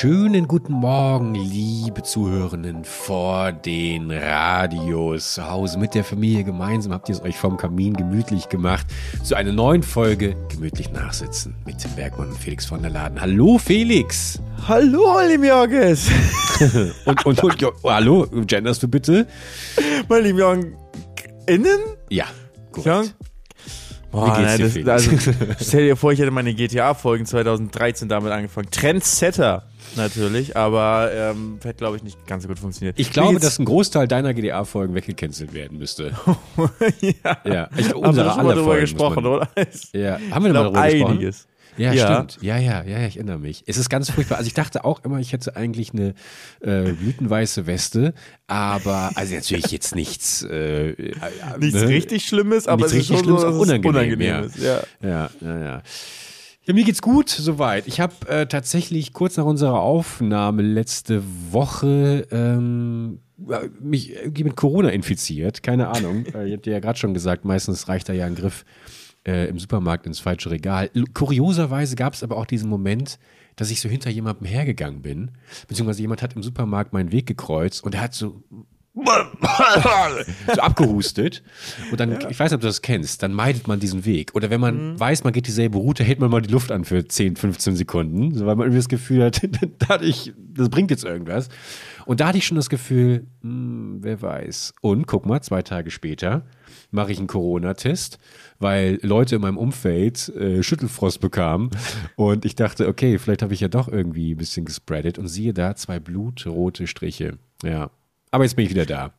Schönen guten Morgen, liebe Zuhörenden vor den Radios zu Hause mit der Familie gemeinsam. Habt ihr es euch vom Kamin gemütlich gemacht zu einer neuen Folge Gemütlich Nachsitzen mit Tim Bergmann und Felix von der Laden. Hallo Felix! Hallo, Olim Jorges! und, und, und jo, hallo, genderst du bitte? Mein lieben innen? Ja, gut. Boah, nein, das, also, stell dir vor, ich hätte meine GTA-Folgen 2013 damit angefangen. Trendsetter natürlich, aber ähm, hätte, glaube ich, nicht ganz so gut funktioniert. Ich glaube, dass ein Großteil deiner GTA-Folgen weggecancelt werden müsste. ja. ja. Ich, haben wir schon mal drüber Folgen, gesprochen, oder? Ja, haben wir mal drüber einiges. gesprochen? Ja, ja, stimmt. Ja, ja, ja, ich erinnere mich. Es ist ganz furchtbar. Also ich dachte auch immer, ich hätte eigentlich eine äh, blütenweiße Weste, aber also natürlich jetzt nichts äh, äh, nichts ne? richtig Schlimmes, aber nichts es richtig ist schon Schlimmes, so, unangenehm, unangenehm ja. ist. Ja. ja, ja, ja. Ja, mir geht's gut soweit. Ich habe äh, tatsächlich kurz nach unserer Aufnahme letzte Woche ähm, mich irgendwie mit Corona infiziert. Keine Ahnung. äh, ich hatte ja gerade schon gesagt, meistens reicht da ja ein Griff äh, im Supermarkt ins falsche Regal. Kurioserweise gab es aber auch diesen Moment, dass ich so hinter jemandem hergegangen bin, beziehungsweise jemand hat im Supermarkt meinen Weg gekreuzt und er hat so so abgehustet. Und dann, ja. ich weiß nicht, ob du das kennst, dann meidet man diesen Weg. Oder wenn man mhm. weiß, man geht dieselbe Route, hält man mal die Luft an für 10, 15 Sekunden, so, weil man irgendwie das Gefühl hat, dadurch, das bringt jetzt irgendwas. Und da hatte ich schon das Gefühl, mh, hm, wer weiß. Und guck mal, zwei Tage später mache ich einen Corona-Test, weil Leute in meinem Umfeld äh, Schüttelfrost bekamen. Und ich dachte, okay, vielleicht habe ich ja doch irgendwie ein bisschen gespreadet. Und siehe da, zwei blutrote Striche. Ja. Aber jetzt bin ich wieder da.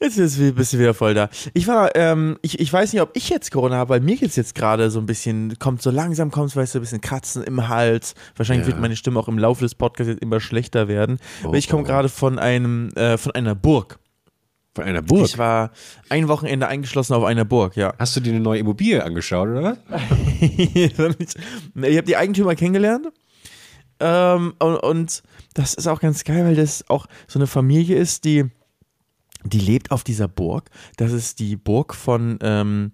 Jetzt bist du wieder voll da. Ich war, ähm, ich, ich weiß nicht, ob ich jetzt Corona habe, weil mir geht es jetzt gerade so ein bisschen, kommt so langsam, kommt weißt du, ein bisschen Kratzen im Hals. Wahrscheinlich ja. wird meine Stimme auch im Laufe des Podcasts jetzt immer schlechter werden. Oh, ich komme oh. gerade von einem, äh, von einer Burg. Von einer Burg? Ich war ein Wochenende eingeschlossen auf einer Burg, ja. Hast du dir eine neue Immobilie angeschaut, oder? ich habe die Eigentümer kennengelernt. Ähm, und, und das ist auch ganz geil, weil das auch so eine Familie ist, die die lebt auf dieser Burg. Das ist die Burg von, ähm,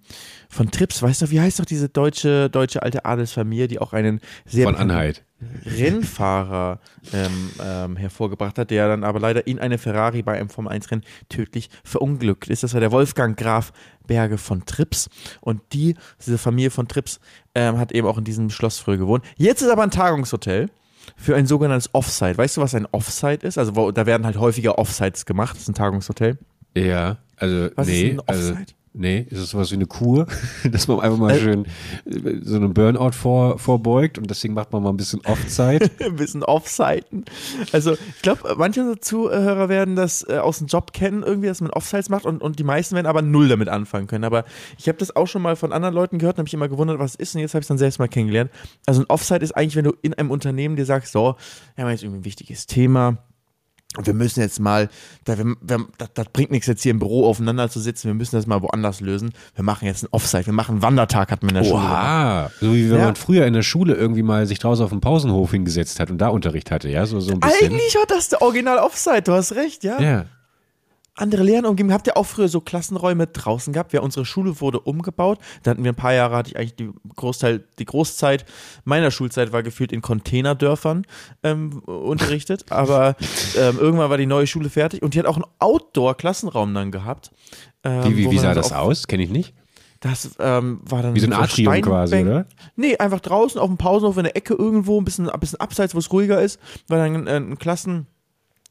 von Trips. Weißt du, wie heißt doch diese deutsche, deutsche alte Adelsfamilie, die auch einen sehr von Anhalt. Rennfahrer ähm, ähm, hervorgebracht hat, der dann aber leider in eine Ferrari bei einem Formel 1 Rennen tödlich verunglückt ist. Das war der Wolfgang Graf Berge von Trips. Und die, diese Familie von Trips, ähm, hat eben auch in diesem Schloss früher gewohnt. Jetzt ist aber ein Tagungshotel für ein sogenanntes Offsite. Weißt du, was ein Offsite ist? Also wo, da werden halt häufiger Offsites gemacht. Das ist ein Tagungshotel. Ja, also was nee, ist ein Offsite? Also, nee, ist das sowas wie eine Kur, dass man einfach mal äh, schön äh, so einen Burnout vor, vorbeugt und deswegen macht man mal ein bisschen Offside. ein bisschen Offsiten. Also ich glaube, manche Zuhörer werden das äh, aus dem Job kennen, irgendwie, dass man Offsites macht und, und die meisten werden aber null damit anfangen können. Aber ich habe das auch schon mal von anderen Leuten gehört und habe mich immer gewundert, was es ist und jetzt habe ich es dann selbst mal kennengelernt. Also ein Offsite ist eigentlich, wenn du in einem Unternehmen dir sagst, so, wir haben jetzt irgendwie ein wichtiges Thema, wir müssen jetzt mal, das, das, bringt nichts jetzt hier im Büro aufeinander zu sitzen, wir müssen das mal woanders lösen. Wir machen jetzt einen Offside, wir machen einen Wandertag, hat man in der Schule gemacht. So wie wenn ja. man früher in der Schule irgendwie mal sich draußen auf dem Pausenhof hingesetzt hat und da Unterricht hatte, ja, so, so ein bisschen. Eigentlich war das der Original Offside, du hast recht, ja. Ja andere Lernumgebung. Habt ihr auch früher so Klassenräume draußen gehabt? Ja, unsere Schule wurde umgebaut. Da hatten wir ein paar Jahre, hatte ich eigentlich die Großteil, die Großzeit meiner Schulzeit war gefühlt in Containerdörfern ähm, unterrichtet. Aber ähm, irgendwann war die neue Schule fertig und die hat auch einen Outdoor-Klassenraum dann gehabt. Ähm, wie wie, wie sah das aus? Kenne ich nicht. Das ähm, war dann Wie so ein Atrium quasi, oder? Nee, einfach draußen auf dem Pausenhof in der Ecke irgendwo, ein bisschen, ein bisschen abseits, wo es ruhiger ist, war dann ein, ein Klassen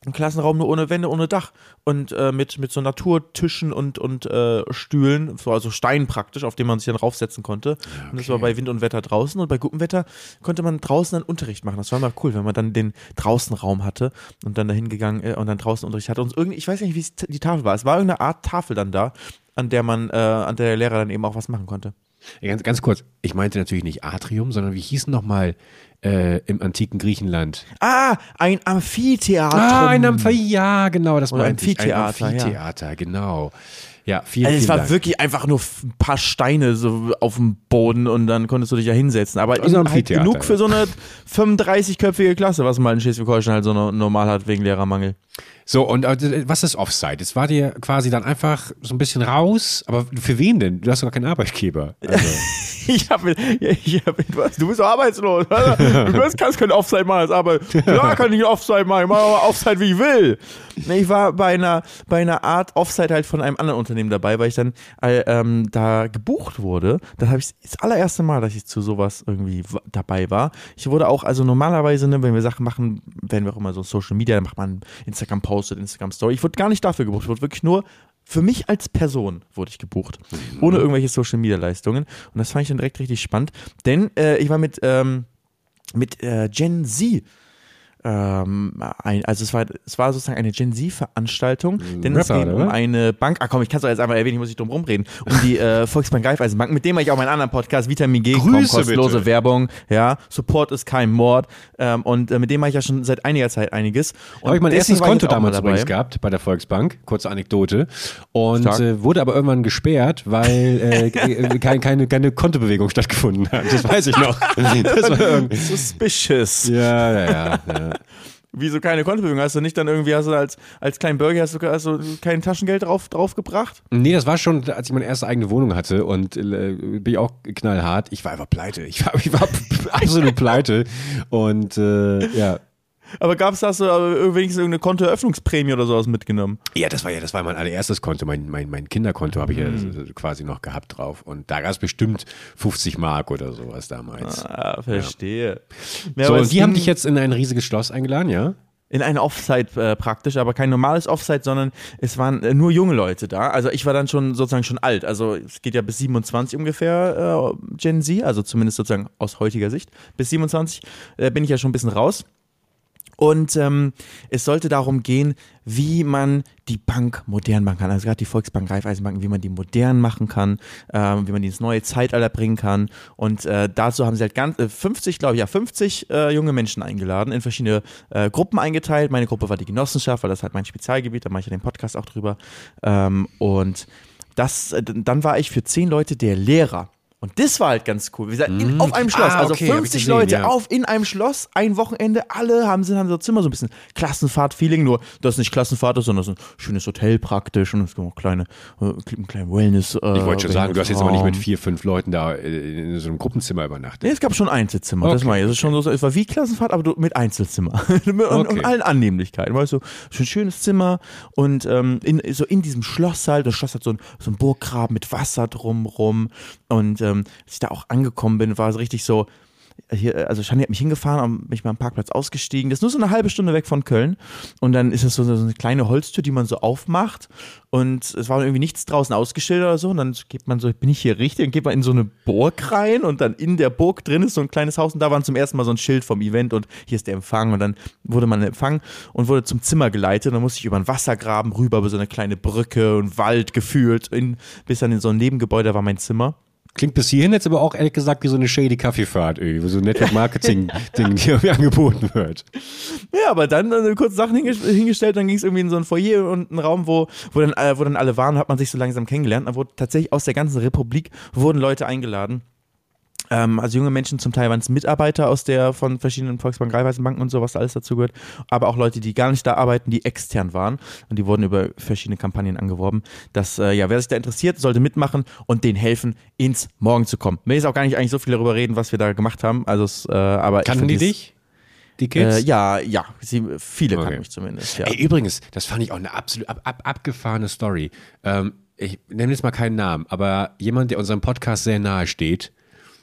ein Klassenraum nur ohne Wände, ohne Dach und äh, mit, mit so Naturtischen und, und äh, Stühlen, so also Stein praktisch, auf dem man sich dann raufsetzen konnte. Okay. Und das war bei Wind und Wetter draußen und bei gutem Wetter konnte man draußen dann Unterricht machen. Das war immer cool, wenn man dann den Draußenraum hatte und dann dahin gegangen äh, und dann draußen Unterricht hatte. Und irgendwie, ich weiß nicht, wie die Tafel war. Es war irgendeine Art Tafel dann da, an der man, äh, an der der Lehrer dann eben auch was machen konnte. Ja, ganz, ganz kurz, ich meinte natürlich nicht Atrium, sondern wie hießen nochmal äh, im antiken Griechenland? Ah, ein Amphitheater. Ah, ein Amphitheater, ja, genau, das Oder meinte Amphitheater. Ein Amphitheater, ja. genau. Ja, vielen, also es war Dank. wirklich einfach nur ein paar Steine so auf dem Boden und dann konntest du dich ja hinsetzen. Aber also halt genug für so eine 35-köpfige Klasse, was man in Schleswig-Holstein halt so normal hat wegen Lehrermangel. So, und äh, was ist Offside? Es war dir quasi dann einfach so ein bisschen raus, aber für wen denn? Du hast doch gar keinen Arbeitgeber. Also. ich habe, ich hab, du bist arbeitslos. Du kannst kein Offside machen als Arbeit. Klar kann ich Offside machen, ich mache aber Offside, wie ich will. Ich war bei einer, bei einer Art Offside halt von einem anderen Unternehmen dabei, weil ich dann äh, ähm, da gebucht wurde. Dann habe ich das allererste Mal, dass ich zu sowas irgendwie dabei war. Ich wurde auch, also normalerweise, ne, wenn wir Sachen machen, werden wir auch immer so Social Media, dann macht man Instagram-Posted, Instagram-Story. Ich wurde gar nicht dafür gebucht, ich wurde wirklich nur für mich als Person wurde ich gebucht, ohne irgendwelche Social Media Leistungen. Und das fand ich dann direkt richtig spannend, denn äh, ich war mit, ähm, mit äh, Gen Z ähm, ein, also es war, es war sozusagen eine Gen Z-Veranstaltung, denn es geht um eine Bank, ah komm, ich kann es doch jetzt einmal erwähnen, ich muss nicht drum rumreden, um die äh, Volksbank Raiffeisenbank, mit dem ich auch meinen anderen Podcast Vitamin G, Grüße, komm, kostenlose bitte. Werbung, ja, Support ist kein Mord ähm, und äh, mit dem mache ich ja schon seit einiger Zeit einiges. Und Habe ich mein erstes Konto damals dabei. übrigens gehabt bei der Volksbank, kurze Anekdote. Und äh, wurde aber irgendwann gesperrt, weil äh, äh, kein, keine, keine Kontobewegung stattgefunden hat. Das weiß ich noch. Das war Suspicious. ja, ja, ja, ja. Wieso keine Kontobewegung? Hast du nicht dann irgendwie, hast du als, als kleinen Burger, hast du, hast du kein Taschengeld drauf, draufgebracht? Nee, das war schon, als ich meine erste eigene Wohnung hatte und äh, bin ich auch knallhart. Ich war einfach pleite. Ich war, ich war absolut pleite. Und äh, ja. Aber gab es da so äh, wenigstens irgendeine Kontoeröffnungsprämie oder sowas mitgenommen? Ja, das war ja, das war mein allererstes Konto. Mein, mein, mein Kinderkonto habe ich ja Mhm. äh, quasi noch gehabt drauf. Und da gab es bestimmt 50 Mark oder sowas damals. Ah, verstehe. Ja, so, und die haben dich jetzt in ein riesiges Schloss eingeladen, ja? in ein Offside äh, praktisch, aber kein normales Offside, sondern es waren äh, nur junge Leute da. Also ich war dann schon sozusagen schon alt. Also es geht ja bis 27 ungefähr äh, Gen Z, also zumindest sozusagen aus heutiger Sicht. Bis 27 äh, bin ich ja schon ein bisschen raus. Und ähm, es sollte darum gehen, wie man die Bank modern machen kann. Also gerade die Volksbank, Raiffeisenbanken, wie man die modern machen kann, ähm, wie man die ins neue Zeitalter bringen kann. Und äh, dazu haben sie halt ganz, äh, 50, glaube ich, ja, 50 äh, junge Menschen eingeladen, in verschiedene äh, Gruppen eingeteilt. Meine Gruppe war die Genossenschaft, weil das halt mein Spezialgebiet, da mache ich ja den Podcast auch drüber. Ähm, und das, äh, dann war ich für zehn Leute der Lehrer. Und das war halt ganz cool. Wir sind in, auf einem Schloss, Ah, also okay, hab ich 50 gesehen, Leute ja. auf in einem Schloss, ein Wochenende, alle haben sind haben so Zimmer so ein bisschen Klassenfahrt-Feeling, nur das ist nicht Klassenfahrt ist, sondern so ein schönes Hotel praktisch und es gibt auch kleine, äh, ein kleinen Wellness. Äh, Ich wollte schon sagen, du hast jetzt aber nicht mit vier, fünf Leuten da äh, in so einem Gruppenzimmer übernachtet. Nee, es gab schon Einzelzimmer, das Okay, meine ich. Es ist schon so, es war wie Klassenfahrt, aber du- mit Einzelzimmer. und, und Okay. allen Annehmlichkeiten. Weißt du, schon ein schönes Zimmer und ähm, in, so in diesem Schloss halt, das Schloss hat so ein, so ein Burggraben mit Wasser drumrum. Und ähm, als ich da auch angekommen bin, war es richtig so. Hier, also Shani hat mich hingefahren, bin ich mal am Parkplatz ausgestiegen. Das ist nur so eine halbe Stunde weg von Köln. Und dann ist das so, so eine kleine Holztür, die man so aufmacht. Und es war irgendwie nichts draußen ausgestellt oder so. Und dann geht man so, bin ich hier richtig? Und geht man in so eine Burg rein und dann in der Burg drin ist so ein kleines Haus. Und da war zum ersten Mal so ein Schild vom Event und hier ist der Empfang. Und dann wurde man empfangen und wurde zum Zimmer geleitet. Und dann musste ich über einen Wassergraben rüber, über so eine kleine Brücke und Wald gefühlt, in, bis dann in so ein Nebengebäude war mein Zimmer. Klingt bis hierhin jetzt aber auch ehrlich gesagt wie so eine shady Kaffeefahrt, irgendwie, wo so ein Network-Marketing-Ding die irgendwie angeboten wird. Ja, aber dann äh, kurz Sachen hinge hingestellt, dann ging es irgendwie in so ein Foyer und einen Raum, wo, wo, dann, äh, wo dann alle waren, hat man sich so langsam kennengelernt. Da wurde tatsächlich aus der ganzen Republik wurden Leute eingeladen. Ähm, also junge Menschen, zum Teil waren es Mitarbeiter aus der von verschiedenen Volksbank, Raiffeisenbanken und so, was da alles dazu gehört, aber auch Leute, die gar nicht da arbeiten, die extern waren und die wurden über verschiedene Kampagnen angeworben. Dass, äh, ja, wer sich da interessiert, sollte mitmachen und denen helfen, ins Morgen zu kommen. Mir ist auch gar nicht eigentlich so viel darüber reden, was wir da gemacht haben. Also, äh, aber ich Kannten die dich? Die Kids? äh, ja, ja, sie, viele Okay. kannten mich zumindest. Ja. Ey, übrigens, das fand ich auch eine absolut ab, ab, abgefahrene Story. Ähm, ich nenne jetzt mal keinen Namen, aber jemand, der unserem Podcast sehr nahe steht,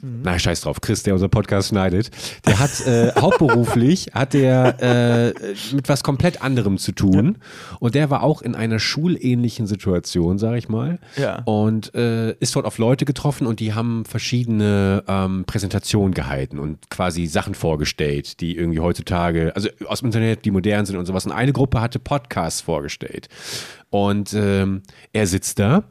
Mhm. na scheiß drauf, Chris, der unseren Podcast schneidet, der hat äh, hauptberuflich, hat der äh, mit was komplett anderem zu tun und der war auch in einer schulähnlichen Situation, sag ich mal, Ja. und äh, ist dort auf Leute getroffen und die haben verschiedene ähm, Präsentationen gehalten und quasi Sachen vorgestellt, die irgendwie heutzutage, also aus dem Internet, die modern sind und sowas. Und eine Gruppe hatte Podcasts vorgestellt. Und ähm, er sitzt da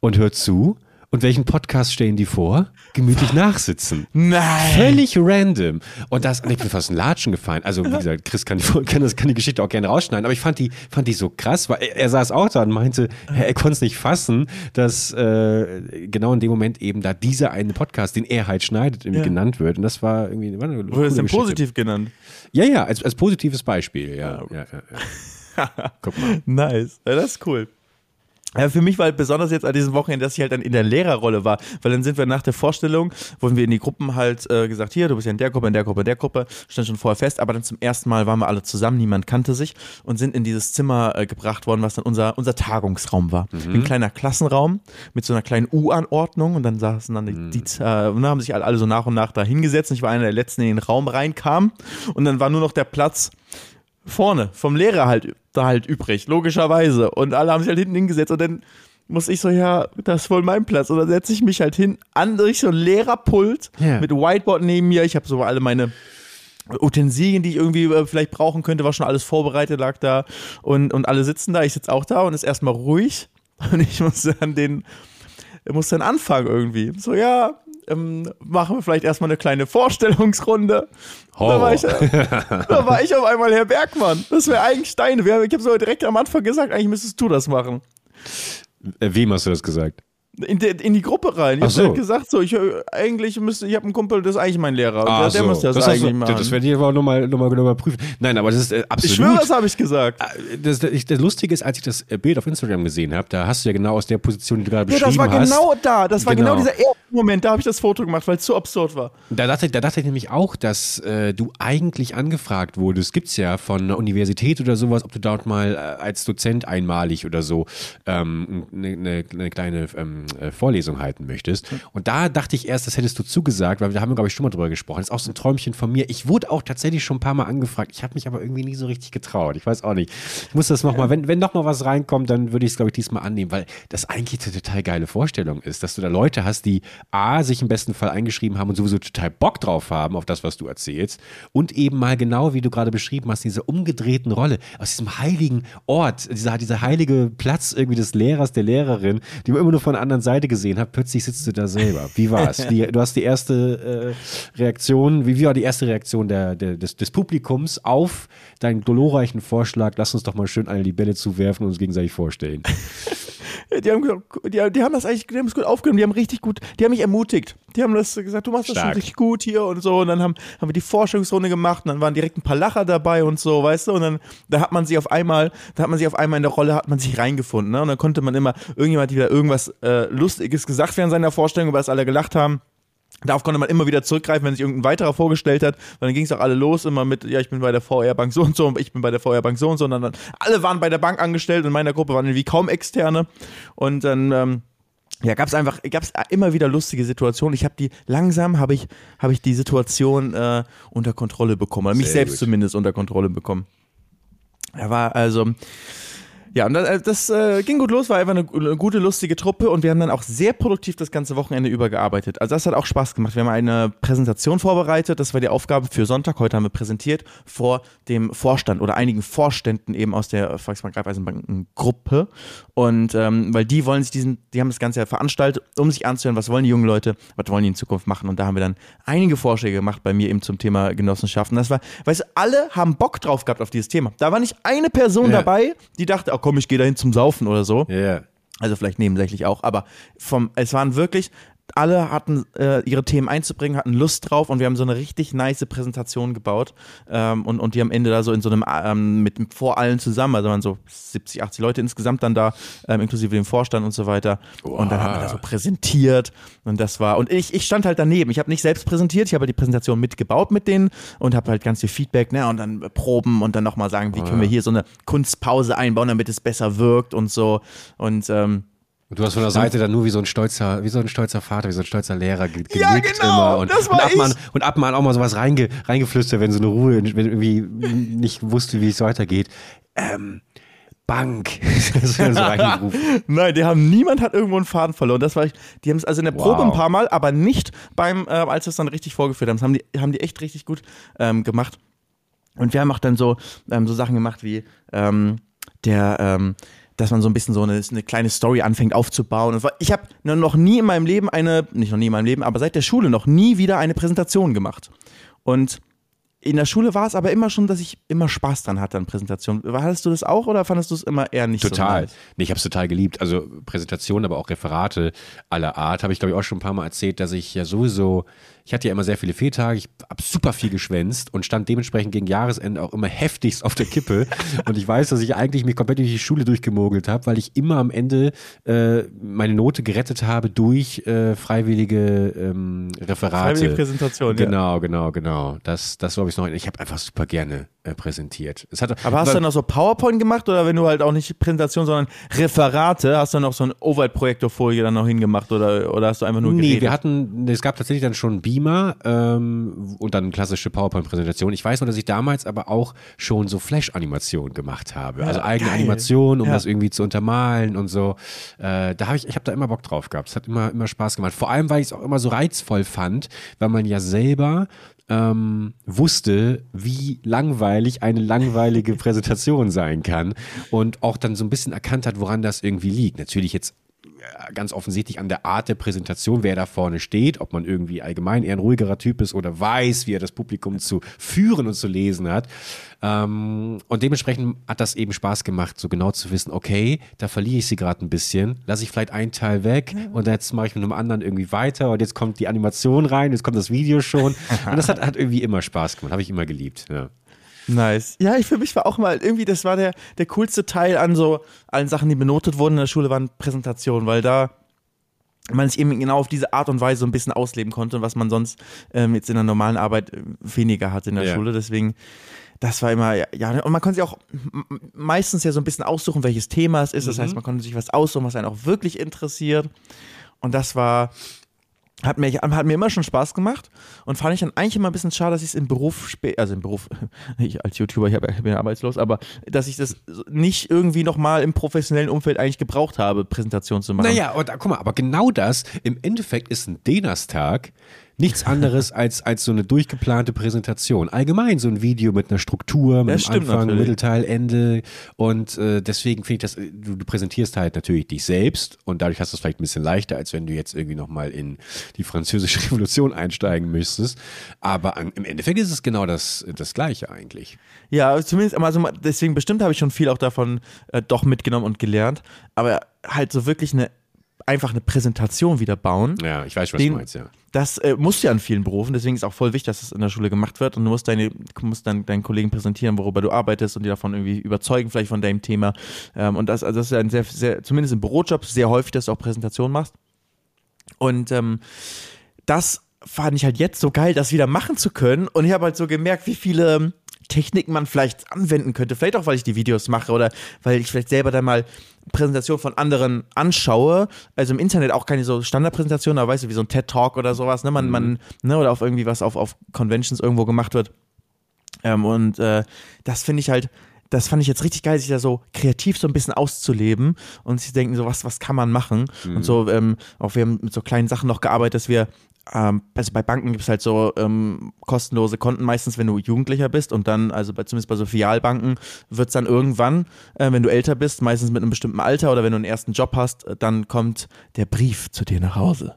und hört zu. Und welchen Podcast stellen die vor? Gemütlich nachsitzen. Nein! Völlig random. Und das, ich bin fast ein Latschen gefallen. Also, wie gesagt, Chris kann, die- kann, das, kann die Geschichte auch gerne rausschneiden, aber ich fand die, fand die so krass, weil er, er saß auch da und meinte, er, er konnte es nicht fassen, dass äh, genau in dem Moment eben da dieser eine Podcast, den er halt schneidet, irgendwie Ja. genannt wird. Und das war irgendwie war eine Wurde es denn positiv genannt? Ja, ja, als, als positives Beispiel, ja. ja, ja, ja. Guck mal. Nice. Ja, das ist cool. Ja, für mich war halt besonders jetzt an diesem Wochenende, dass ich halt dann in der Lehrerrolle war, weil dann sind wir nach der Vorstellung, wurden wir in die Gruppen halt äh, gesagt, hier, du bist ja in der Gruppe, in der Gruppe, in der Gruppe, stand schon vorher fest, aber dann zum ersten Mal waren wir alle zusammen, niemand kannte sich und sind in dieses Zimmer äh, gebracht worden, was dann unser, unser Tagungsraum war. Mhm. Ein kleiner Klassenraum mit so einer kleinen U-Anordnung und dann saßen dann die, mhm. die äh, und dann haben sich alle, alle so nach und nach da hingesetzt und ich war einer der letzten, der in den Raum reinkam und dann war nur noch der Platz vorne vom Lehrer halt da halt übrig, logischerweise. Und alle haben sich halt hinten hingesetzt und dann muss ich so, ja, das ist wohl mein Platz. Und dann setze ich mich halt hin an durch so ein Lehrerpult yeah. mit Whiteboard neben mir. Ich habe so alle meine Utensilien, die ich irgendwie äh, vielleicht brauchen könnte, war schon alles vorbereitet, lag da. Und, und alle sitzen da, ich sitze auch da und ist erstmal ruhig. Und ich muss dann den, muss dann anfangen irgendwie. So, ja, ähm, machen wir vielleicht erstmal eine kleine Vorstellungsrunde. Da war, ich, da war ich auf einmal Herr Bergmann. Das wäre eigentlich deine. Ich habe so direkt am Anfang gesagt, eigentlich müsstest du das machen. Äh, wem hast du das gesagt? In, de, in die Gruppe rein. Ich so. habe halt gesagt, so, ich eigentlich müsste, ich habe einen Kumpel, das ist eigentlich mein Lehrer. Ah, der, so. der muss das, das eigentlich so, machen. Das werde ich aber nochmal noch mal, noch mal prüfen. Nein, aber das ist äh, absolut. Ich schwöre, das habe ich gesagt. Äh, das, das, das, Lustige ist, als ich das äh, Bild auf Instagram gesehen habe, da hast du ja genau aus der Position, die du gerade beschrieben hast. Ja, das war hast. genau da. Das war genau, genau dieser erste Moment, da habe ich das Foto gemacht, weil es zu absurd war. Da dachte, da dachte ich nämlich auch, dass äh, du eigentlich angefragt wurdest. Gibt es ja von einer Universität oder sowas, ob du dort mal äh, als Dozent einmalig oder so ähm, eine, eine, eine kleine ähm, Vorlesung halten möchtest. Und da dachte ich erst, das hättest du zugesagt, weil wir haben, glaube ich, schon mal drüber gesprochen. Das ist auch so ein Träumchen von mir. Ich wurde auch tatsächlich schon ein paar Mal angefragt. Ich habe mich aber irgendwie nie so richtig getraut. Ich weiß auch nicht. Ich muss das nochmal, wenn, wenn noch mal was reinkommt, dann würde ich es, glaube ich, diesmal annehmen, weil das eigentlich eine total geile Vorstellung ist, dass du da Leute hast, die A, sich im besten Fall eingeschrieben haben und sowieso total Bock drauf haben auf das, was du erzählst. Und eben mal genau, wie du gerade beschrieben hast, diese umgedrehten Rolle aus diesem heiligen Ort, dieser, dieser heilige Platz irgendwie des Lehrers, der Lehrerin, die man immer nur von der anderen Seite gesehen hat, plötzlich sitzt du da selber. Wie war es? du hast die erste äh, Reaktion, wie, wie, war die erste Reaktion der, der, des, des, Publikums auf deinen glorreichen Vorschlag, lass uns doch mal schön alle die Bälle zuwerfen und uns gegenseitig vorstellen? Die, haben, die, die haben das eigentlich die haben es gut aufgenommen, die haben richtig gut, die haben mich ermutigt. Die haben das gesagt, du machst Stark. das schon richtig gut hier und so. Und dann haben, haben wir die Forschungsrunde gemacht und dann waren direkt ein paar Lacher dabei und so, weißt du? Und dann da hat man sich auf einmal, da hat man sich auf einmal in der Rolle, hat man sich reingefunden. Ne? Und dann konnte man immer, irgendjemand wieder irgendwas äh, Lustiges gesagt während seiner Vorstellung, über das alle gelacht haben. Darauf konnte man immer wieder zurückgreifen, wenn sich irgendein weiterer vorgestellt hat, weil dann ging es auch alle los, immer mit, ja, ich bin bei der VR-Bank so und so, und ich bin bei der VR-Bank so und so, und dann alle waren bei der Bank angestellt, in meiner Gruppe waren irgendwie kaum Externe. Und dann, ähm, ja, gab es einfach, gab es immer wieder lustige Situationen. Ich habe die, langsam habe ich, habe ich die Situation äh, unter Kontrolle bekommen, oder mich selbst gut. zumindest unter Kontrolle bekommen. Er war also, ja, und das, das äh, ging gut los, war einfach eine, eine, gute, lustige Truppe und wir haben dann auch sehr produktiv das ganze Wochenende über gearbeitet. Also das hat auch Spaß gemacht. Wir haben eine Präsentation vorbereitet, das war die Aufgabe für Sonntag. Heute haben wir präsentiert vor dem Vorstand oder einigen Vorständen eben aus der Volksbank Gruppe. Und ähm, weil die wollen sich diesen, die haben das Ganze ja veranstaltet, um sich anzuhören, was wollen die jungen Leute, was wollen die in Zukunft machen. Und da haben wir dann einige Vorschläge gemacht bei mir eben zum Thema Genossenschaften. Das war, weißt du, alle haben Bock drauf gehabt auf dieses Thema. Da war nicht eine Person ja. dabei, die dachte, oh komm, ich gehe dahin zum Saufen oder so. Ja. Also vielleicht nebensächlich auch, aber vom, es waren wirklich alle hatten äh, ihre Themen einzubringen, hatten Lust drauf und wir haben so eine richtig nice Präsentation gebaut ähm, und, und die am Ende da so in so einem, ähm, mit vor allen zusammen, also waren so 70, 80 Leute insgesamt dann da, ähm, inklusive dem Vorstand und so weiter. Wow. und dann haben wir da so präsentiert und das war, und ich, ich stand halt daneben, ich habe nicht selbst präsentiert, ich habe die Präsentation mitgebaut mit denen und habe halt ganz viel Feedback, ne, und dann proben und dann nochmal sagen, wie oh, können wir hier so eine Kunstpause einbauen, damit es besser wirkt und so. Und ähm, und du hast von der Seite dann nur wie so ein stolzer, wie so ein stolzer Vater, wie so ein stolzer Lehrer genickt ja, genau, immer. Und, das war und, Abmann, ich. und Abmann auch mal sowas reinge, reingeflüstert, wenn so eine Ruhe, wenn irgendwie nicht wusste, wie es weitergeht. Ähm, Bank. das so Nein, die haben, niemand hat irgendwo einen Faden verloren. Das war, die haben es also in der Probe wow. ein paar Mal, aber nicht beim, äh, als wir es dann richtig vorgeführt haben. Das haben die, haben die echt richtig gut ähm, gemacht. Und wir haben auch dann so, ähm, so Sachen gemacht wie ähm, der, ähm, dass man so ein bisschen so eine, eine kleine Story anfängt aufzubauen. Ich habe noch nie in meinem Leben eine, nicht noch nie in meinem Leben, aber seit der Schule noch nie wieder eine Präsentation gemacht. Und in der Schule war es aber immer schon, dass ich immer Spaß dran hatte an Präsentationen. Hattest du das auch oder fandest du es immer eher nicht total. so? Total. Nee, ich habe es total geliebt. Also Präsentationen, aber auch Referate aller Art. Habe ich, glaube ich, auch schon ein paar Mal erzählt, dass ich ja sowieso ich hatte ja immer sehr viele Fehltage, ich habe super viel geschwänzt und stand dementsprechend gegen Jahresende auch immer heftigst auf der Kippe. und ich weiß, dass ich eigentlich mich komplett durch die Schule durchgemogelt habe, weil ich immer am Ende äh, meine Note gerettet habe durch äh, freiwillige ähm, Referate. Freiwillige Präsentation, ja. Genau, genau, genau. Das, das glaube ich noch. Ich habe einfach super gerne äh, präsentiert. Es hat, Aber hast du dann noch so PowerPoint gemacht oder wenn du halt auch nicht Präsentation, sondern Referate, hast du noch so eine Overhead-Projektorfolie dann noch hingemacht oder, oder hast du einfach nur geredet? Nee, wir hatten, es gab tatsächlich dann schon Beamer ähm, und dann klassische PowerPoint-Präsentation. Ich weiß noch, dass ich damals aber auch schon so Flash-Animationen gemacht habe. Also eigene geil. Animationen, um Ja. das irgendwie zu untermalen und so. Äh, da habe ich, ich habe da immer Bock drauf gehabt. Es hat immer, immer Spaß gemacht. Vor allem, weil ich es auch immer so reizvoll fand, weil man ja selber ähm, wusste, wie langweilig eine langweilige Präsentation sein kann und auch dann so ein bisschen erkannt hat, woran das irgendwie liegt. Natürlich jetzt ganz offensichtlich an der Art der Präsentation, wer da vorne steht, ob man irgendwie allgemein eher ein ruhigerer Typ ist oder weiß, wie er das Publikum zu führen und zu lesen hat. Ähm, und dementsprechend hat das eben Spaß gemacht, so genau zu wissen, okay, da verliere ich sie gerade ein bisschen, lasse ich vielleicht einen Teil weg und jetzt mache ich mit einem anderen irgendwie weiter und jetzt kommt die Animation rein, jetzt kommt das Video schon. Und das hat, hat irgendwie immer Spaß gemacht, habe ich immer geliebt. Ja. Nice. Ja, ich für mich war auch mal irgendwie, das war der, der coolste Teil an so allen Sachen, die benotet wurden in der Schule, waren Präsentationen, weil da man sich eben genau auf diese Art und Weise so ein bisschen ausleben konnte, was man sonst ähm, jetzt in der normalen Arbeit äh, weniger hatte in der Ja. Schule. Deswegen, das war immer, ja, ja, und man konnte sich auch meistens ja so ein bisschen aussuchen, welches Thema es ist. Das heißt, man konnte sich was aussuchen, was einen auch wirklich interessiert. Und das war, hat mir, hat mir immer schon Spaß gemacht und fand ich dann eigentlich immer ein bisschen schade, dass ich es im Beruf, spä- also im Beruf, ich als YouTuber, ich, bin arbeitslos, aber dass ich das nicht irgendwie nochmal im professionellen Umfeld eigentlich gebraucht habe, Präsentationen zu machen. Naja, und, guck mal, aber genau das, im Endeffekt ist ein Donnerstag nichts anderes als, als so eine durchgeplante Präsentation. Allgemein so ein Video mit einer Struktur, mit einem Anfang, natürlich. Mittelteil, Ende. Und äh, deswegen finde ich das, du, du präsentierst halt natürlich dich selbst und dadurch hast du es vielleicht ein bisschen leichter, als wenn du jetzt irgendwie nochmal in die französische Revolution einsteigen müsstest. Aber an, im Endeffekt ist es genau das, das Gleiche eigentlich. Ja, zumindest, also deswegen bestimmt habe ich schon viel auch davon äh, doch mitgenommen und gelernt, aber halt so wirklich eine, einfach eine Präsentation wieder bauen. Ja, ich weiß schon, was Den- du meinst, ja. Das äh, musst du ja an vielen Berufen, deswegen ist auch voll wichtig, dass das in der Schule gemacht wird und du musst, deine, musst dann deinen Kollegen präsentieren, worüber du arbeitest und die davon irgendwie überzeugen, vielleicht von deinem Thema. Ähm, und das, also das ist ja ein sehr, sehr, zumindest im Bürojob sehr häufig, dass du auch Präsentationen machst. Und ähm, das fand ich halt jetzt so geil, das wieder machen zu können. Und ich habe halt so gemerkt, wie viele Techniken man vielleicht anwenden könnte. Vielleicht auch, weil ich die Videos mache oder weil ich vielleicht selber dann mal Präsentationen von anderen anschaue. Also im Internet auch keine so Standardpräsentationen, aber weißt du, wie so ein TED-Talk oder sowas, ne? Man, man, ne, oder auf irgendwie was auf, auf Conventions irgendwo gemacht wird. Ähm, und äh, das finde ich halt, das fand ich jetzt richtig geil, sich da so kreativ so ein bisschen auszuleben und sich denken, so was, was kann man machen? Und so, ähm, auch wir haben mit so kleinen Sachen noch gearbeitet, dass wir, ähm, also bei Banken gibt es halt so ähm, kostenlose Konten meistens, wenn du Jugendlicher bist und dann, also bei, zumindest bei so Filialbanken, wird es dann irgendwann, äh, wenn du älter bist, meistens mit einem bestimmten Alter oder wenn du einen ersten Job hast, äh, dann kommt der Brief zu dir nach Hause.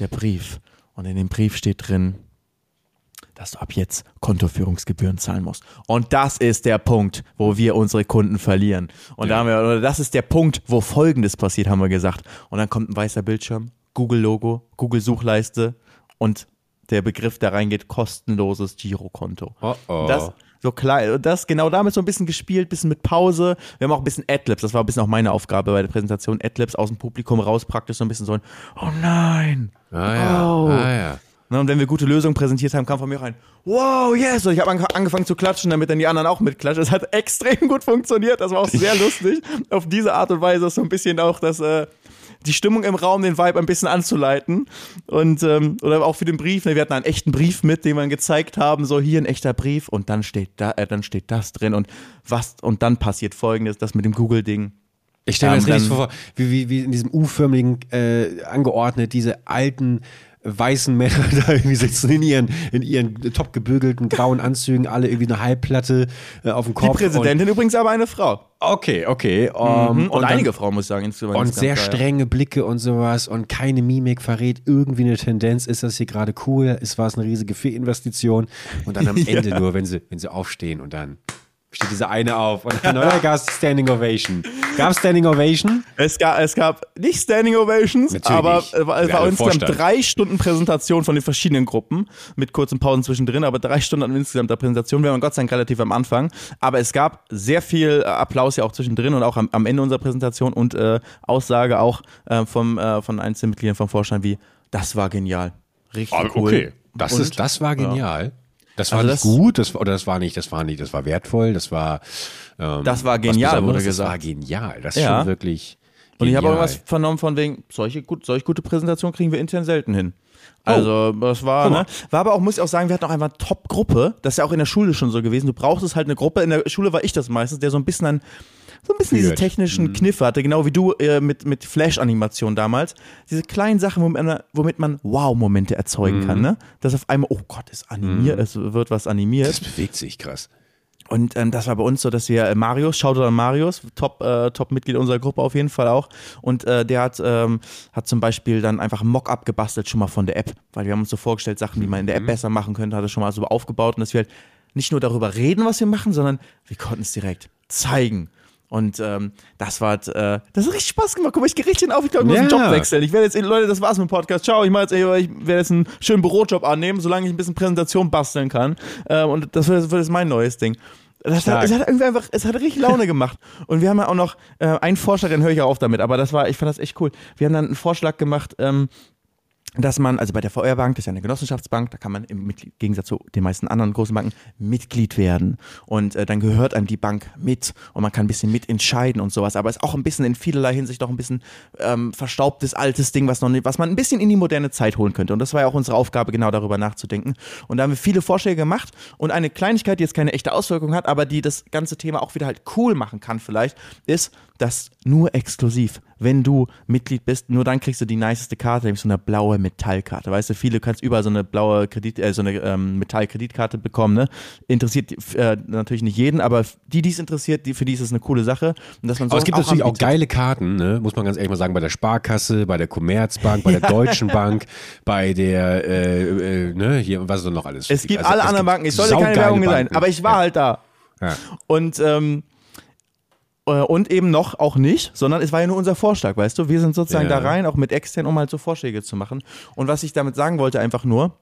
Der Brief. Und in dem Brief steht drin, dass du ab jetzt Kontoführungsgebühren zahlen musst. Und das ist der Punkt, wo wir unsere Kunden verlieren. Und da haben wir, oder das ist der Punkt, wo Folgendes passiert, haben wir gesagt. Und dann kommt ein weißer Bildschirm, Google-Logo, Google-Suchleiste und der Begriff, der reingeht, kostenloses Girokonto. Oh, oh. Das, so klein, das genau damit so ein bisschen gespielt, bisschen mit Pause. Wir haben auch ein bisschen Adlibs, das war ein bisschen auch meine Aufgabe bei der Präsentation. Adlibs aus dem Publikum raus, praktisch so ein bisschen so ein, oh nein, Ah ja, Oh. ah ja. Ne, und wenn wir gute Lösungen präsentiert haben, kam von mir auch ein Wow, yes! Und ich habe ange angefangen zu klatschen, damit dann die anderen auch mitklatschen. Es hat extrem gut funktioniert. Das war auch sehr lustig. Auf diese Art und Weise so ein bisschen auch das, äh, die Stimmung im Raum, den Vibe ein bisschen anzuleiten. Und ähm, oder auch für den Brief. Ne, wir hatten einen echten Brief mit, den wir gezeigt haben. So hier ein echter Brief und dann steht da, äh, dann steht das drin und was und dann passiert Folgendes, das mit dem Google-Ding. Ich stelle mir Ähm, das richtig vor, wie, wie, wie in diesem U-förmigen äh, angeordnet, diese alten weißen Männer da irgendwie sitzen in ihren, in ihren top gebügelten grauen Anzügen, alle irgendwie eine Halbplatte äh, auf dem Die Kopf. Präsidentin übrigens aber eine Frau. Und, okay, okay. Um, Mhm. Und, dann- einige Frauen, muss ich sagen. insgesamt. Und sehr strenge Blicke und sowas und keine Mimik verrät irgendwie eine Tendenz. Ist das hier gerade cool? Ist war es eine riesige Fehlinvestition? Und dann am Ende nur, wenn sie, wenn sie aufstehen und dann steht dieser eine auf und dann neuer Gast Standing Ovation. Gab es Standing Ovation? Es gab, es gab nicht Standing Ovations, Natürlich aber nicht. es war, es Ja, insgesamt Vorstand. drei Stunden Präsentation von den verschiedenen Gruppen mit kurzen Pausen zwischendrin, aber drei Stunden an insgesamt der Präsentation. Wir waren Gott sei Dank relativ am Anfang, aber es gab sehr viel äh, Applaus ja auch zwischendrin und auch am, am Ende unserer Präsentation und äh, Aussage auch äh, vom, äh, von einzelnen Mitgliedern vom Vorstand wie, das war genial. Richtig Ah, cool. Okay, das, Und- ist, das war genial. Das war Also nicht das- gut, das, war- oder das war nicht, das war nicht, das war wertvoll, das war ähm, Das war was genial, wurde Das gesagt. war genial, das ist Ja. schon wirklich Und ich habe auch genial. irgendwas vernommen von wegen, solche, gut, solch gute Präsentationen kriegen wir intern selten hin. Also, das war, ne? War aber auch, muss ich auch sagen, wir hatten auch einfach eine Top-Gruppe. Das ist ja auch in der Schule schon so gewesen. Du brauchtest halt eine Gruppe. In der Schule war ich das meistens, der so ein bisschen an, so ein bisschen diese Führt. Mhm. technischen Kniffe hatte, genau wie du äh, mit, mit Flash-Animation damals. Diese kleinen Sachen, womit man, womit man Wow-Momente erzeugen Mhm. kann, ne? Dass auf einmal, oh Gott, es animiert, es wird was animiert. das bewegt sich krass. Und ähm, das war bei uns so, dass wir äh, Marius, Shoutout an Marius, Top, äh, Top-Mitglied unserer Gruppe auf jeden Fall auch. Und äh, der hat, ähm, hat zum Beispiel dann einfach ein Mock-up gebastelt schon mal von der App, weil wir haben uns so vorgestellt, Sachen, die man in der App besser machen könnte, hat er schon mal so aufgebaut und dass wir halt nicht nur darüber reden, was wir machen, sondern wir konnten es direkt zeigen. Und ähm, das war, äh, das hat richtig Spaß gemacht. Guck mal, ich gehe richtig auf, ich glaube, ich muss einen Ja. Job wechseln. Ich werde jetzt, Leute, das war's mit dem Podcast. Ciao, ich, jetzt, ich werde jetzt einen schönen Bürojob annehmen, solange ich ein bisschen Präsentation basteln kann. Ähm, und das wird, das wird jetzt mein neues Ding. Das hat, es hat irgendwie einfach, es hat richtig Laune gemacht. Und wir haben ja auch noch äh, einen Vorschlag, den höre ich ja auf damit, aber das war, ich fand das echt cool. Wir haben dann einen Vorschlag gemacht, ähm, dass man, also bei der VR Bank, das ist ja eine Genossenschaftsbank, da kann man im Gegensatz zu den meisten anderen großen Banken Mitglied werden. Und äh, dann gehört einem die Bank mit und man kann ein bisschen mitentscheiden und sowas. Aber ist auch ein bisschen in vielerlei Hinsicht auch ein bisschen ähm, verstaubtes, altes Ding, was, noch nicht, was man ein bisschen in die moderne Zeit holen könnte. Und das war ja auch unsere Aufgabe, genau darüber nachzudenken. Und da haben wir viele Vorschläge gemacht. Und eine Kleinigkeit, die jetzt keine echte Auswirkung hat, aber die das ganze Thema auch wieder halt cool machen kann vielleicht, ist, dass nur exklusiv, wenn du Mitglied bist, nur dann kriegst du die niceste Karte, nämlich so eine blaue Metallkarte. Weißt du, viele kannst überall so eine blaue Kredit, äh, so eine ähm, Metallkreditkarte bekommen. Ne? Interessiert äh, natürlich nicht jeden, aber die, die es interessiert, die, für die ist es eine coole Sache. Und dass man Aber es gibt sowas natürlich auch geile Karten, ne? muss man ganz ehrlich mal sagen, bei der Sparkasse, bei der Commerzbank, bei der Deutschen Bank, bei der, äh, äh, ne, hier, was ist denn noch alles? Es gibt Also, alle anderen Banken. Ich sollte keine Werbung sein, aber ich war ja. halt da. Ja. Und, ähm, äh, und eben noch auch nicht, sondern es war ja nur unser Vorschlag, weißt du? Wir sind sozusagen Ja. da rein, auch mit extern, um halt so Vorschläge zu machen. Und was ich damit sagen wollte, einfach nur,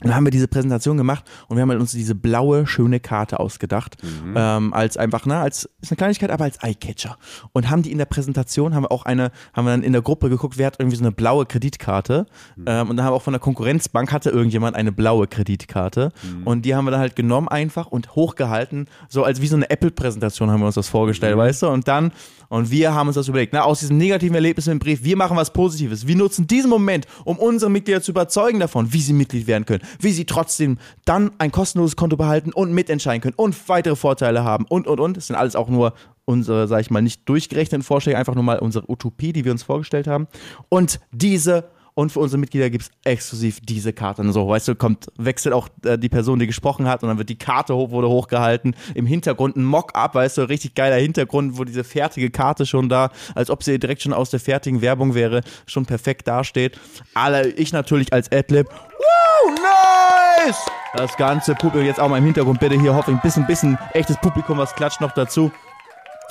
dann haben wir diese Präsentation gemacht und wir haben halt uns diese blaue, schöne Karte ausgedacht. Ähm, als einfach, ne, als ist eine Kleinigkeit, aber als Eyecatcher. Und haben die in der Präsentation, haben wir auch eine, haben wir dann in der Gruppe geguckt, wer hat irgendwie so eine blaue Kreditkarte. Ähm, und dann haben wir auch von der Konkurrenzbank hatte irgendjemand eine blaue Kreditkarte. Und die haben wir dann halt genommen einfach und hochgehalten, so als wie so eine Apple-Präsentation haben wir uns das vorgestellt, weißt du? Und dann, und wir haben uns das überlegt, ne, aus diesem negativen Erlebnis im Brief, wir machen was Positives. Wir nutzen diesen Moment, um unsere Mitglieder zu überzeugen davon, wie sie Mitglied werden können, wie sie trotzdem dann ein kostenloses Konto behalten und mitentscheiden können und weitere Vorteile haben und, und, und. Das sind alles auch nur unsere, sag ich mal, nicht durchgerechneten Vorschläge, einfach nur mal unsere Utopie, die wir uns vorgestellt haben. Und diese und für unsere Mitglieder gibt es exklusiv diese Karte. Und so, weißt du, kommt, wechselt auch äh, die Person, die gesprochen hat, und dann wird die Karte hoch, wurde hochgehalten. Im Hintergrund ein Mock-up, weißt du, richtig geiler Hintergrund, wo diese fertige Karte schon da, als ob sie direkt schon aus der fertigen Werbung wäre, schon perfekt dasteht. Alle, ich natürlich als Adlib. Woo, nice! Das ganze Publikum jetzt auch mal im Hintergrund, bitte hier hoffe ich ein bisschen, bisschen echtes Publikum, was klatscht noch dazu.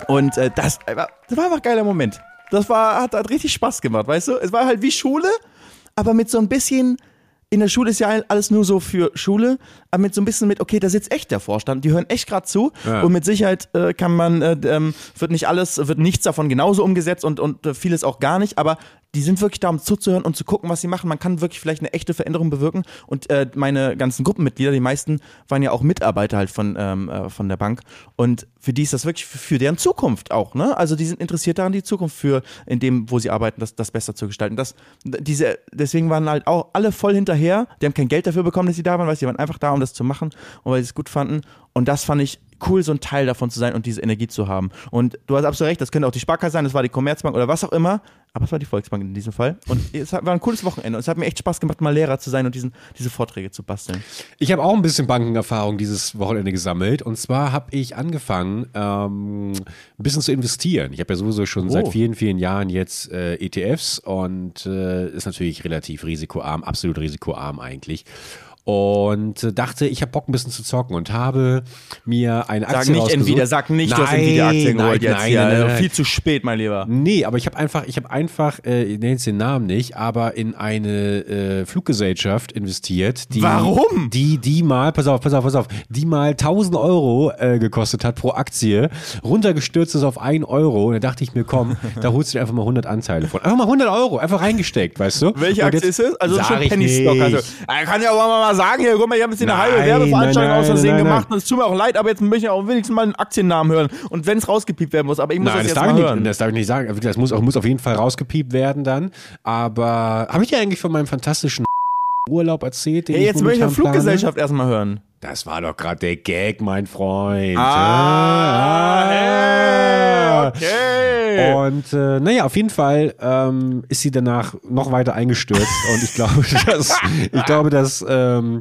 Und äh, das, das war einfach ein geiler Moment. Das war, hat, hat richtig Spaß gemacht, weißt du? Es war halt wie Schule, aber mit so ein bisschen. In der Schule ist ja alles nur so für Schule, aber mit so ein bisschen mit, okay, da sitzt echt der Vorstand, die hören echt gerade zu Ja. und mit Sicherheit äh, kann man, äh, ähm, wird nicht alles, wird nichts davon genauso umgesetzt und, und äh, vieles auch gar nicht, aber die sind wirklich da, um zuzuhören und zu gucken, was sie machen. Man kann wirklich vielleicht eine echte Veränderung bewirken. Und äh, meine ganzen Gruppenmitglieder, die meisten waren ja auch Mitarbeiter halt von, ähm, äh, von der Bank. Und für die ist das wirklich für, deren Zukunft auch. Ne? Also die sind interessiert daran, die Zukunft für in dem, wo sie arbeiten, das, das besser zu gestalten. Das, diese, deswegen waren halt auch alle voll hinterher. Die haben kein Geld dafür bekommen, dass sie da waren, weil sie waren einfach da, um das zu machen und weil sie es gut fanden. Und das fand ich cool, so ein Teil davon zu sein und diese Energie zu haben. Und du hast absolut recht, das könnte auch die Sparkasse sein, das war die Commerzbank oder was auch immer, aber es war die Volksbank in diesem Fall. Und es war ein cooles Wochenende und es hat mir echt Spaß gemacht, mal Lehrer zu sein und diesen, diese Vorträge zu basteln. Ich habe auch ein bisschen Bankenerfahrung dieses Wochenende gesammelt. Und zwar habe ich angefangen, ähm, ein bisschen zu investieren. Ich habe ja sowieso schon seit Oh. vielen, vielen Jahren jetzt äh, ETFs und äh, ist natürlich relativ risikoarm, absolut risikoarm eigentlich. Und äh, dachte, ich habe Bock ein bisschen zu zocken und habe mir eine Aktie Sag nicht rausgesucht. Nvidia, sag nicht, du hast Nein, Nvidia-Aktien nein, geholt jetzt nein, hier. nein, Also nein. Viel zu spät, mein Lieber. Nee, aber ich habe einfach, ich habe einfach, äh, ich nenne jetzt den Namen nicht, aber in eine äh, Fluggesellschaft investiert, die, Warum? Die, die mal, pass auf, pass auf, pass auf, die mal 1000 Euro äh, gekostet hat pro Aktie, runtergestürzt ist auf 1 Euro und da dachte ich mir, komm, da holst du dir einfach mal 100 Anteile von. Einfach mal 100 Euro, einfach reingesteckt, weißt du? Welche Aktie ist es? Also Sag schon Penny Stock. Also, er kann ja auch mal mal sagen, hier, guck mal, ich habe jetzt hier eine Nein, halbe Werbeveranstaltung aus Versehen nein, nein, gemacht und es tut mir auch leid, aber jetzt möchte ich auch wenigstens mal einen Aktiennamen hören. Und wenn es rausgepiept werden muss, aber ich muss Nein, das das, jetzt darf mal ich hören. nicht, das darf ich nicht sagen. Das muss, auch, muss auf jeden Fall rausgepiept werden dann. Aber habe ich dir eigentlich von meinem fantastischen Urlaub erzählt? Den Hey, ich jetzt möchte ich eine plane? Fluggesellschaft erstmal hören. Das war doch gerade der Gag, mein Freund. Ah, Ah, hey, okay. Und äh, naja, auf jeden Fall ähm, ist sie danach noch weiter eingestürzt und ich glaube, dass ich glaube, dass, ähm,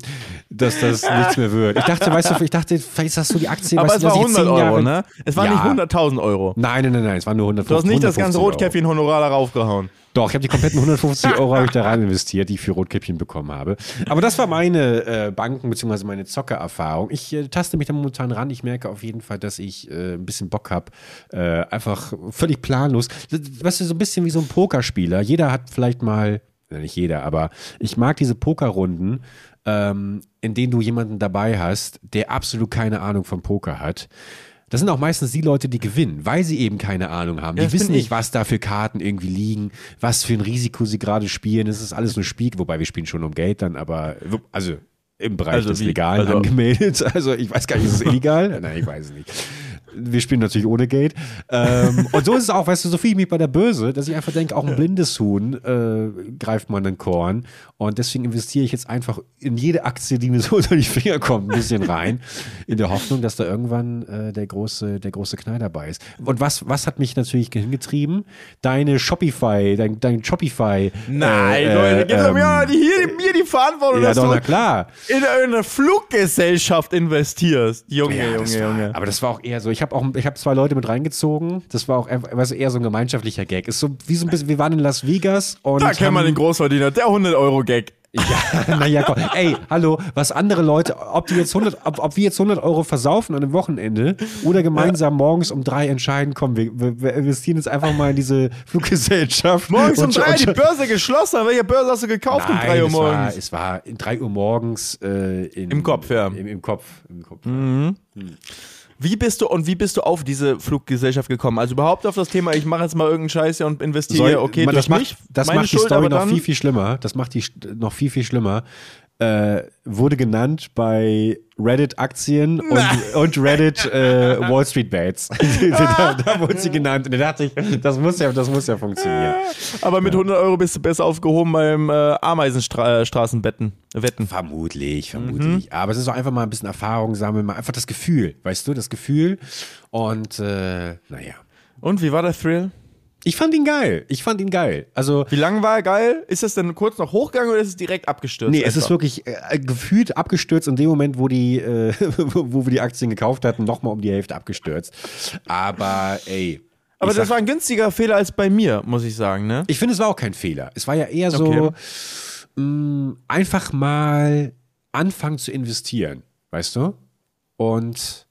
dass das nichts mehr wird. Ich dachte, weißt du, ich dachte, vielleicht hast du die Aktie, Aber weißt es war dass ich 100 zehn Euro, Jahre- ne? Es waren Ja. nicht 100.000 Euro. Nein, nein, nein, nein, es waren nur 150 Du hast nicht das ganze 150 Euro. Rotkäppchen-Honorar darauf gehauen. Doch, ich habe die kompletten 150 Euro ich da rein investiert, die ich für Rotkäppchen bekommen habe. Aber das war meine äh, Banken- bzw. meine Zockererfahrung. Ich äh, taste mich da momentan ran. Ich merke auf jeden Fall, dass ich äh, ein bisschen Bock habe. Äh, einfach völlig planlos. Weißt du, so ein bisschen wie so ein Pokerspieler. Jeder hat vielleicht mal, nicht jeder, aber ich mag diese Pokerrunden, ähm, in denen du jemanden dabei hast, der absolut keine Ahnung vom Poker hat. Das sind auch meistens die Leute, die gewinnen, weil sie eben keine Ahnung haben. Die wissen nicht, ich. was da für Karten irgendwie liegen, was für ein Risiko sie gerade spielen. Es ist alles nur Spiel, wobei wir spielen schon um Geld dann, aber also im Bereich Also des wie? Legalen Also- angemeldet. Also ich weiß gar nicht, ist es illegal? Nein, ich weiß es nicht. Wir spielen natürlich ohne Geld. Ähm, und so ist es auch, weißt du, so fühle ich mich bei der Börse, dass ich einfach denke, auch ein blindes Huhn äh, greift man ein Korn. Und deswegen investiere ich jetzt einfach in jede Aktie, die mir so unter die Finger kommt, ein bisschen rein, in der Hoffnung, dass da irgendwann äh, der, große, der große Knall dabei ist. Und was, was hat mich natürlich hingetrieben? Deine Shopify, dein, dein Shopify. Nein, äh, Leute, äh, gib mir, ähm, die, hier, mir die Verantwortung, ja, dass doch, du na klar. in eine Fluggesellschaft investierst. Junge, Ja, Junge, war, Junge. Aber das war auch eher so. Ich habe auch, ich habe zwei Leute mit reingezogen. Das war auch weißt eher so ein gemeinschaftlicher Gag. Ist so wie so ein bisschen. Wir waren in Las Vegas und Da kennt man den Großverdiener, der 100-Euro-Gag. Ja, naja, komm. Ey, hallo, was andere Leute, ob die jetzt 100, ob, ob wir jetzt 100 Euro versaufen an einem Wochenende oder gemeinsam morgens um drei entscheiden, komm, wir, wir, investieren jetzt einfach mal in diese Fluggesellschaft. Morgens um drei, die Börse geschlossen. An welcher Börse hast du gekauft um Nein, drei Uhr es war, morgens? es war in 3 Uhr morgens äh, in, Im Kopf, ja. Im, im Kopf. Im Kopf. Wie bist du und wie bist du auf diese Fluggesellschaft gekommen? Also überhaupt auf das Thema, ich mache jetzt mal irgendeinen Scheiß hier und investiere, Soll- okay, man, das macht, mich, das meine macht die Schuld, Story aber noch viel, viel schlimmer. Das macht die noch viel, viel schlimmer. Äh, wurde genannt bei Reddit Aktien und, und Reddit äh, Wall Street Bets. da, da wurde sie genannt. Und da dachte ich, das muss ja, das muss ja funktionieren. aber mit 100 Euro bist du besser aufgehoben beim äh, Ameisenstraßenbetten. Wetten. Vermutlich, vermutlich. Aber es ist auch einfach mal ein bisschen Erfahrung sammeln, mal einfach das Gefühl, weißt du, das Gefühl. Und äh, naja. Und wie war der Thrill? Ich fand ihn geil. Ich fand ihn geil. Also, Wie lange war er geil? Ist es denn kurz noch hochgegangen oder ist es direkt abgestürzt? Nee, es ist einfach? wirklich äh, gefühlt abgestürzt in dem Moment, wo die, äh, wo wir die Aktien gekauft hatten, nochmal um die Hälfte abgestürzt. Aber ey. Aber ich das sag- war ein günstiger Fehler als bei mir, muss ich sagen, ne? Ich finde, es war auch kein Fehler. Es war ja eher so, Okay. mh, einfach mal anfangen zu investieren, weißt du? Und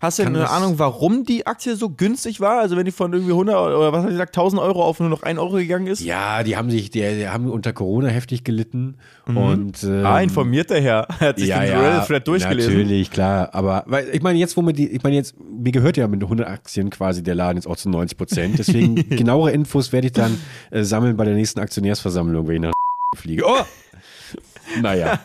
Hast du Kann eine Ahnung, warum die Aktie so günstig war? Also wenn die von irgendwie 100 oder was hat gesagt, 1000 Euro auf nur noch 1 Euro gegangen ist? ja, die haben sich, die, die haben unter Corona heftig gelitten. Und, ähm, Ah, informiert der Herr. Er hat sich ja, den ja, Reddit-Thread durchgelesen. Natürlich, klar. Aber weil, ich meine, jetzt, wo mir die, ich meine, jetzt, mir gehört ja mit 100 Aktien quasi der Laden jetzt auch zu 90 Prozent. Deswegen genauere Infos werde ich dann äh, sammeln bei der nächsten Aktionärsversammlung, wenn ich nach fliege. Oh! Naja.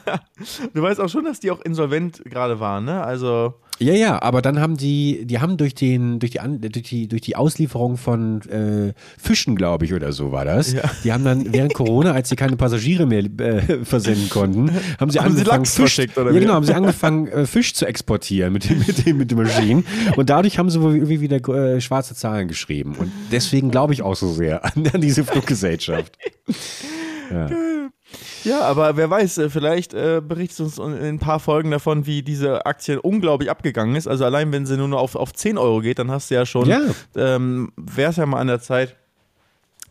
Du weißt auch schon, dass die auch insolvent gerade waren, ne? Also, Ja, ja, aber dann haben die, die haben durch den, durch die, durch die, durch die Auslieferung von äh, Fischen, glaube ich, oder so war das. Ja. Die haben dann während Corona, als sie keine Passagiere mehr äh, versenden konnten, haben sie Haben sie angefangen, Lachs Fisch, ja, genau, haben sie angefangen, äh, Fisch zu exportieren mit den, mit den, mit den Maschinen. Und dadurch haben sie wohl irgendwie wieder äh, schwarze Zahlen geschrieben. Und deswegen glaube ich auch so sehr an, an diese Fluggesellschaft. Ja. Ja, aber wer weiß, äh, vielleicht äh, berichtet uns in ein paar Folgen davon, wie diese Aktie unglaublich abgegangen ist. Also allein, wenn sie nur noch auf, auf 10 Euro geht, dann hast du ja schon, Ja. ähm, wäre es ja mal an der Zeit,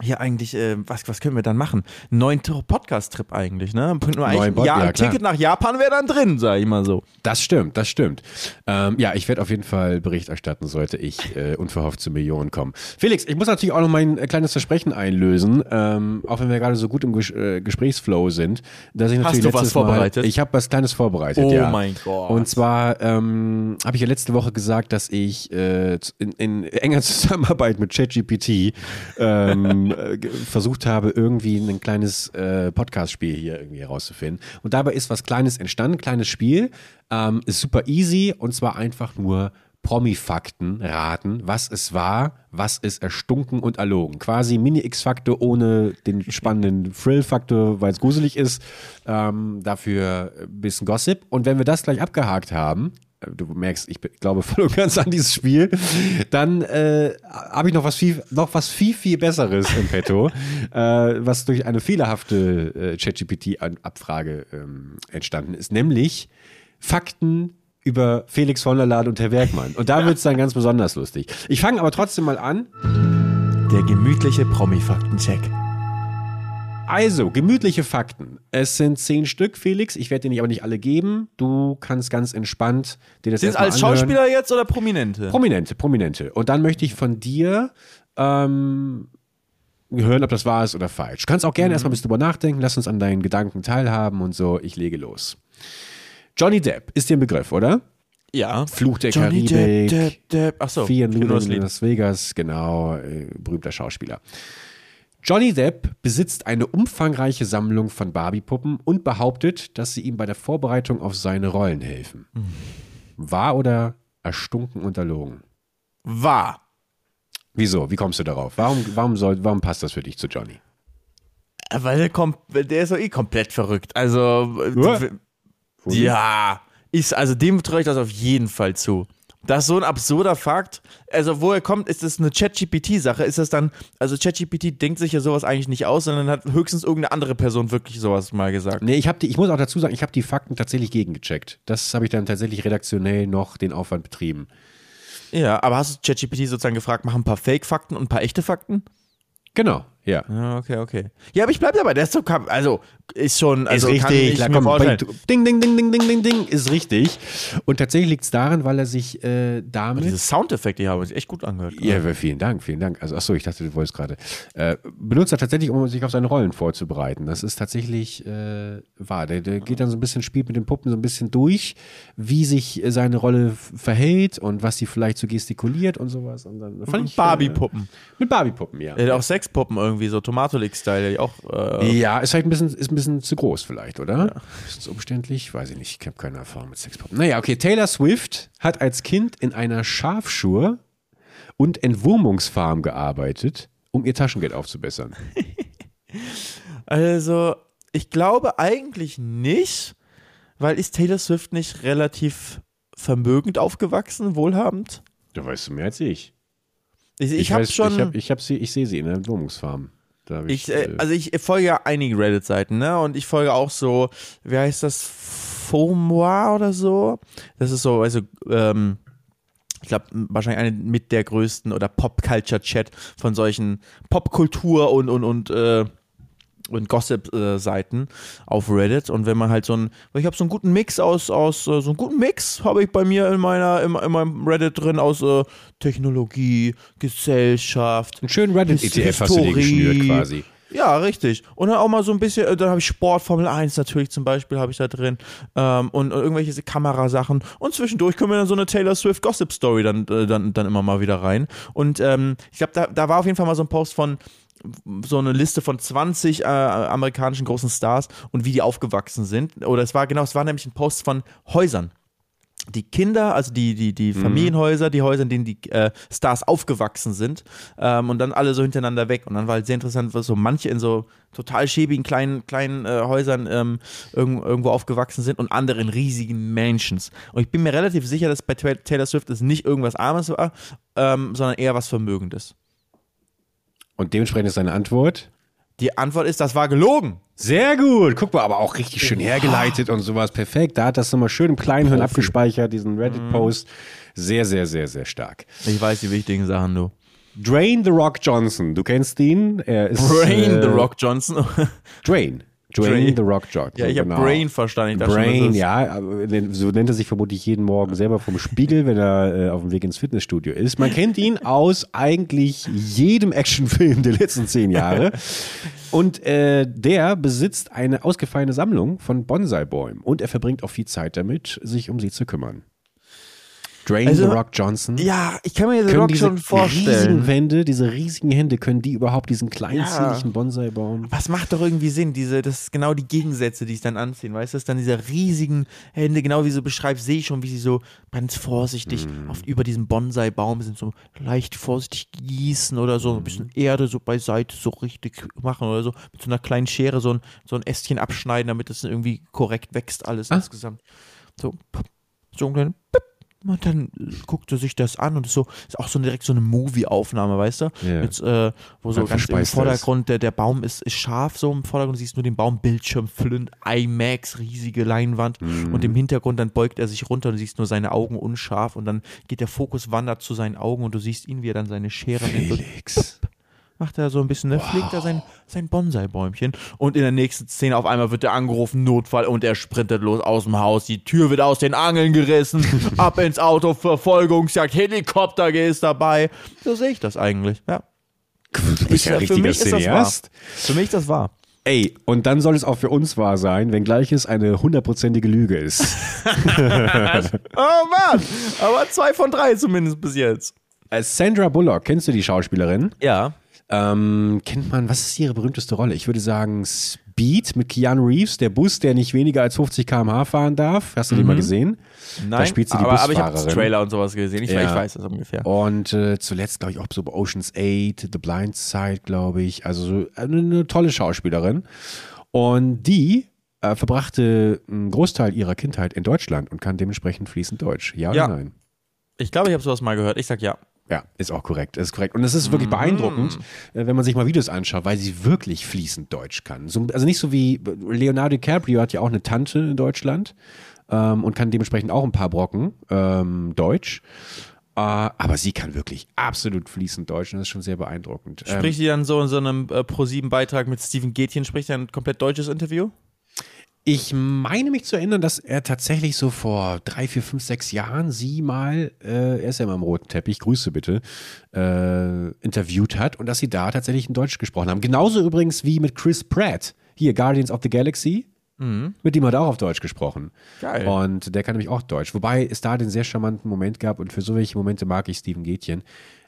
hier eigentlich, äh, was, was können wir dann machen? Neuen Podcast-Trip eigentlich, ne? Nur eigentlich, Pod- ja, ja, ein Ticket nach Japan wäre dann drin, sag ich mal so. Das stimmt, das stimmt. Ähm, ja, ich werde auf jeden Fall Bericht erstatten, sollte ich äh, unverhofft zu Millionen kommen. Felix, ich muss natürlich auch noch mein äh, kleines Versprechen einlösen, ähm, auch wenn wir gerade so gut im Ges äh, Gesprächsflow sind. Dass ich Hast natürlich du was vorbereitet? Mal, ich habe was Kleines vorbereitet, Oh ja. mein Gott. Und zwar ähm, habe ich ja letzte Woche gesagt, dass ich äh, in, in enger Zusammenarbeit mit ChatGPT ähm, äh, versucht habe, irgendwie ein kleines äh, Podcast-Spiel hier irgendwie herauszufinden. Und dabei ist was Kleines entstanden, kleines Spiel, ähm, ist super easy und zwar einfach nur Promi-Fakten raten, was es war, was ist erstunken und erlogen. Quasi Mini-X-Faktor ohne den spannenden Thrill-Faktor, weil es gruselig ist. Ähm, dafür ein bisschen Gossip. Und wenn wir das gleich abgehakt haben, du merkst, ich glaube voll und ganz an dieses Spiel, dann äh, habe ich noch was viel, noch was viel, viel Besseres im Petto, äh, was durch eine fehlerhafte äh, ChatGPT-Abfrage ähm, entstanden ist, nämlich Fakten über Felix von der Laden und Herr Werkmann. Und da wird es dann ganz besonders lustig. Ich fange aber trotzdem mal an. Der gemütliche Promi-Fakten-Check. Also, gemütliche Fakten. Es sind zehn Stück, Felix. Ich werde dir nicht aber nicht alle geben. Du kannst ganz entspannt dir das Sind als anhören. Schauspieler jetzt oder Prominente? Prominente, Prominente. Und dann möchte ich von dir ähm, hören, ob das wahr ist oder falsch. Du kannst auch gerne erstmal ein bisschen drüber nachdenken. Lass uns an deinen Gedanken teilhaben und so. Ich lege los. Johnny Depp ist dir ein Begriff, oder? ja. Fluch der Johnny Karibik. Depp, Depp, Depp. Achso, Vier in. Las Vegas, genau, äh, berühmter Schauspieler. Johnny Depp besitzt eine umfangreiche Sammlung von Barbie-Puppen und behauptet, dass sie ihm bei der Vorbereitung auf seine Rollen helfen. Hm. Wahr oder erstunken und erlogen? War. Wieso? Wie kommst du darauf? Warum, warum, soll, warum passt das für dich zu Johnny? Weil der, kommt, der ist doch eh komplett verrückt. Also, äh, Ja. ja, ist, also dem traue ich das auf jeden Fall zu. Das ist so ein absurder Fakt. Also, wo er kommt, ist das eine ChatGPT-Sache. Ist das dann, also ChatGPT denkt sich ja sowas eigentlich nicht aus, sondern hat höchstens irgendeine andere Person wirklich sowas mal gesagt. Nee, ich, hab die, ich muss auch dazu sagen, ich habe die Fakten tatsächlich gegengecheckt. Das habe ich dann tatsächlich redaktionell noch den Aufwand betrieben. Ja, aber hast du ChatGPT sozusagen gefragt, mach ein paar Fake-Fakten und ein paar echte Fakten? Genau, ja. Ja, okay, okay. Ja, aber ich bleib dabei. Der ist so, kam- also ist schon, also ist kann richtig, ich klar, mir komm, ding, ding, ding, ding, ding, ding, ding, ist richtig. Und tatsächlich liegt es daran, weil er sich äh, damit. Diese Soundeffekte, die haben sich echt gut angehört. ja, vielen Dank, vielen Dank. Also, achso, ich dachte, du wolltest gerade. Äh, benutzt er tatsächlich, um sich auf seine Rollen vorzubereiten. Das ist tatsächlich äh, wahr. Der, der geht dann so ein bisschen, spielt mit den Puppen so ein bisschen durch, wie sich äh, seine Rolle verhält und was sie vielleicht so gestikuliert und sowas. Und dann fand ich, Barbie-Puppen. Äh, mit Barbie-Puppen, ja. Er hat auch Sexpuppen irgendwie, so Tomatolix-Style, die auch. Äh, Ja, ist halt ein bisschen, ist ein bisschen zu groß vielleicht, oder? Ist das umständlich? Weiß ich nicht. Ich habe keine Erfahrung mit Sexpuppen. Naja, okay. Taylor Swift hat als Kind in einer Schafschur und Entwurmungsfarm gearbeitet, um ihr Taschengeld aufzubessern. Also, ich glaube eigentlich nicht, weil ist Taylor Swift nicht relativ vermögend aufgewachsen, wohlhabend? Da weißt du mehr als ich. Ich, ich, habe weiß, schon. Ich, hab, ich, hab sie, ich sehe sie in. Da hab Ich, ich, äh, äh, also ich folge ja einigen Reddit-Seiten, ne? Und ich folge auch so, wie heißt das? FOMOA oder so. Das ist so, also, ähm, ich glaube, wahrscheinlich eine mit der größten oder Pop-Culture-Chat von solchen Popkultur und, und, und, äh, und Gossip-Seiten auf Reddit. Und wenn man halt so ein, ich habe so einen guten Mix aus, aus äh, so einen guten Mix habe ich bei mir in meiner, in, in meinem Reddit drin aus äh, Technologie, Gesellschaft, einen schönen Reddit-ETF hast du dir geschnürt quasi. ja, richtig. Und dann auch mal so ein bisschen, äh, dann habe ich Sport, Formel 1 natürlich zum Beispiel, habe ich da drin. Ähm, und, und irgendwelche Kamerasachen. Und zwischendurch können wir dann so eine Taylor Swift Gossip Story dann, äh, dann, dann immer mal wieder rein. Und ähm, ich glaube, da, da war auf jeden Fall mal so ein Post von so eine Liste von 20 äh, amerikanischen großen Stars und wie die aufgewachsen sind. Oder es war genau, es war nämlich ein Post von Häusern die Kinder, also die, die, die Familienhäuser, die Häuser, in denen die äh, Stars aufgewachsen sind ähm, und dann alle so hintereinander weg. Und dann war halt sehr interessant, was so manche in so total schäbigen kleinen, kleinen äh, Häusern ähm, irgendwo, irgendwo aufgewachsen sind und andere in riesigen Mansions. Und ich bin mir relativ sicher, dass bei Ta- Taylor Swift es nicht irgendwas Armes war, ähm, sondern eher was Vermögendes. Und dementsprechend ist deine Antwort. Die Antwort ist, das war gelogen. Sehr gut. Guck mal, aber auch richtig schön hergeleitet und sowas. Perfekt. Da hat das nochmal schön im Kleinhirn abgespeichert, diesen Reddit-Post. Sehr, sehr, sehr, sehr stark. Ich weiß die wichtigen Sachen, du. Drain the Rock Johnson. Du kennst ihn. Er ist, Brain äh, the Rock Johnson. Drain. Drain, Drain. the Rock Johnson. ja, ich habe genau. Brain verstanden. Ich schon, Brain, ist- ja, so nennt er sich vermutlich jeden Morgen selber vom Spiegel, wenn er äh, auf dem Weg ins Fitnessstudio ist. Man kennt ihn aus eigentlich jedem Actionfilm der letzten zehn Jahre. Und äh, der besitzt eine ausgefallene Sammlung von Bonsai-Bäumen und er verbringt auch viel Zeit damit, sich um sie zu kümmern. Drain Also, the Rock Johnson. Ja, ich kann mir können Rock diese schon vorstellen. riesigen Wände, diese riesigen Hände, können die überhaupt diesen kleinzügigen Ja. Bonsai bauen? Was macht doch irgendwie Sinn? Diese, das ist genau die Gegensätze, die es dann anziehen. Weißt du, das dann diese riesigen Hände, genau wie du beschreibst, sehe ich schon, wie sie so ganz vorsichtig Mhm. auf, über diesem Bonsai-Baum sind, so leicht vorsichtig gießen oder so, ein bisschen Mhm. Erde so beiseite so richtig machen oder so, mit so einer kleinen Schere so ein, so ein Ästchen abschneiden, damit es irgendwie korrekt wächst, alles Ah. insgesamt. So, so ein kleiner pop. Und dann guckt er sich das an und ist so, ist auch so direkt so eine Movie-Aufnahme, weißt du? Ja. Mit, äh, wo so Dann ganz im er. Vordergrund, der, der Baum ist, ist scharf so im Vordergrund, du siehst nur den Baum, Bildschirm, Flint, IMAX, riesige Leinwand Mhm. und im Hintergrund dann beugt er sich runter und du siehst nur seine Augen unscharf und dann geht der Fokus, wandert zu seinen Augen und du siehst ihn, wie er dann seine Schere nimmt Felix. Macht er so ein bisschen, ne, pflegt er sein, sein Bonsai-Bäumchen und in der nächsten Szene auf einmal wird er angerufen, Notfall und er sprintet los aus dem Haus, die Tür wird aus den Angeln gerissen, ab ins Auto, Verfolgungsjagd, Helikopter ist dabei. So sehe ich das eigentlich, ja. Du bist ja Ich- für richtiger mich ist das Cineast. Für mich das wahr. Ey, und dann soll es auch für uns wahr sein, wenngleich es eine hundertprozentige Lüge ist. Oh Mann, aber zwei von drei zumindest bis jetzt. Äh, Sandra Bullock, kennst du die Schauspielerin? Ja. Ähm, kennt man, was ist ihre berühmteste Rolle? Ich würde sagen Speed mit Keanu Reeves, der Bus, der nicht weniger als 50 km/h fahren darf. Hast du den mal gesehen? Nein, Da spielt sie die aber, aber ich habe Busfahrerin. Trailer und sowas gesehen. Ich, Ja. ich weiß das ungefähr. Und äh, zuletzt, glaube ich, auch so Ocean's 8, The Blind Side, glaube ich. Also so eine, eine tolle Schauspielerin. Und die äh, verbrachte einen Großteil ihrer Kindheit in Deutschland und kann dementsprechend fließend Deutsch. Ja oder Ja. nein? Ich glaube, ich habe sowas mal gehört. Ich sag ja. Ja, ist auch korrekt. Ist korrekt. Und es ist wirklich beeindruckend, äh, wenn man sich mal Videos anschaut, weil sie wirklich fließend Deutsch kann. So, also nicht so wie Leonardo DiCaprio hat ja auch eine Tante in Deutschland ähm, und kann dementsprechend auch ein paar Brocken ähm, Deutsch. Äh, aber sie kann wirklich absolut fließend Deutsch und das ist schon sehr beeindruckend. Ähm, Spricht die dann so in so einem äh, Pro-7-Beitrag mit Steven Gätchen, spricht er ein komplett deutsches Interview? Ich meine mich zu erinnern, dass er tatsächlich so vor drei, vier, fünf, sechs Jahren sie mal, äh, er ist ja immer am roten Teppich, Grüße bitte, äh, interviewt hat und dass sie da tatsächlich in Deutsch gesprochen haben. Genauso übrigens wie mit Chris Pratt, hier Guardians of the Galaxy. Mit dem hat er auch auf Deutsch gesprochen. Geil. Und der kann nämlich auch Deutsch. Wobei es da den sehr charmanten Moment gab und für so welche Momente mag ich Steven Gätchen.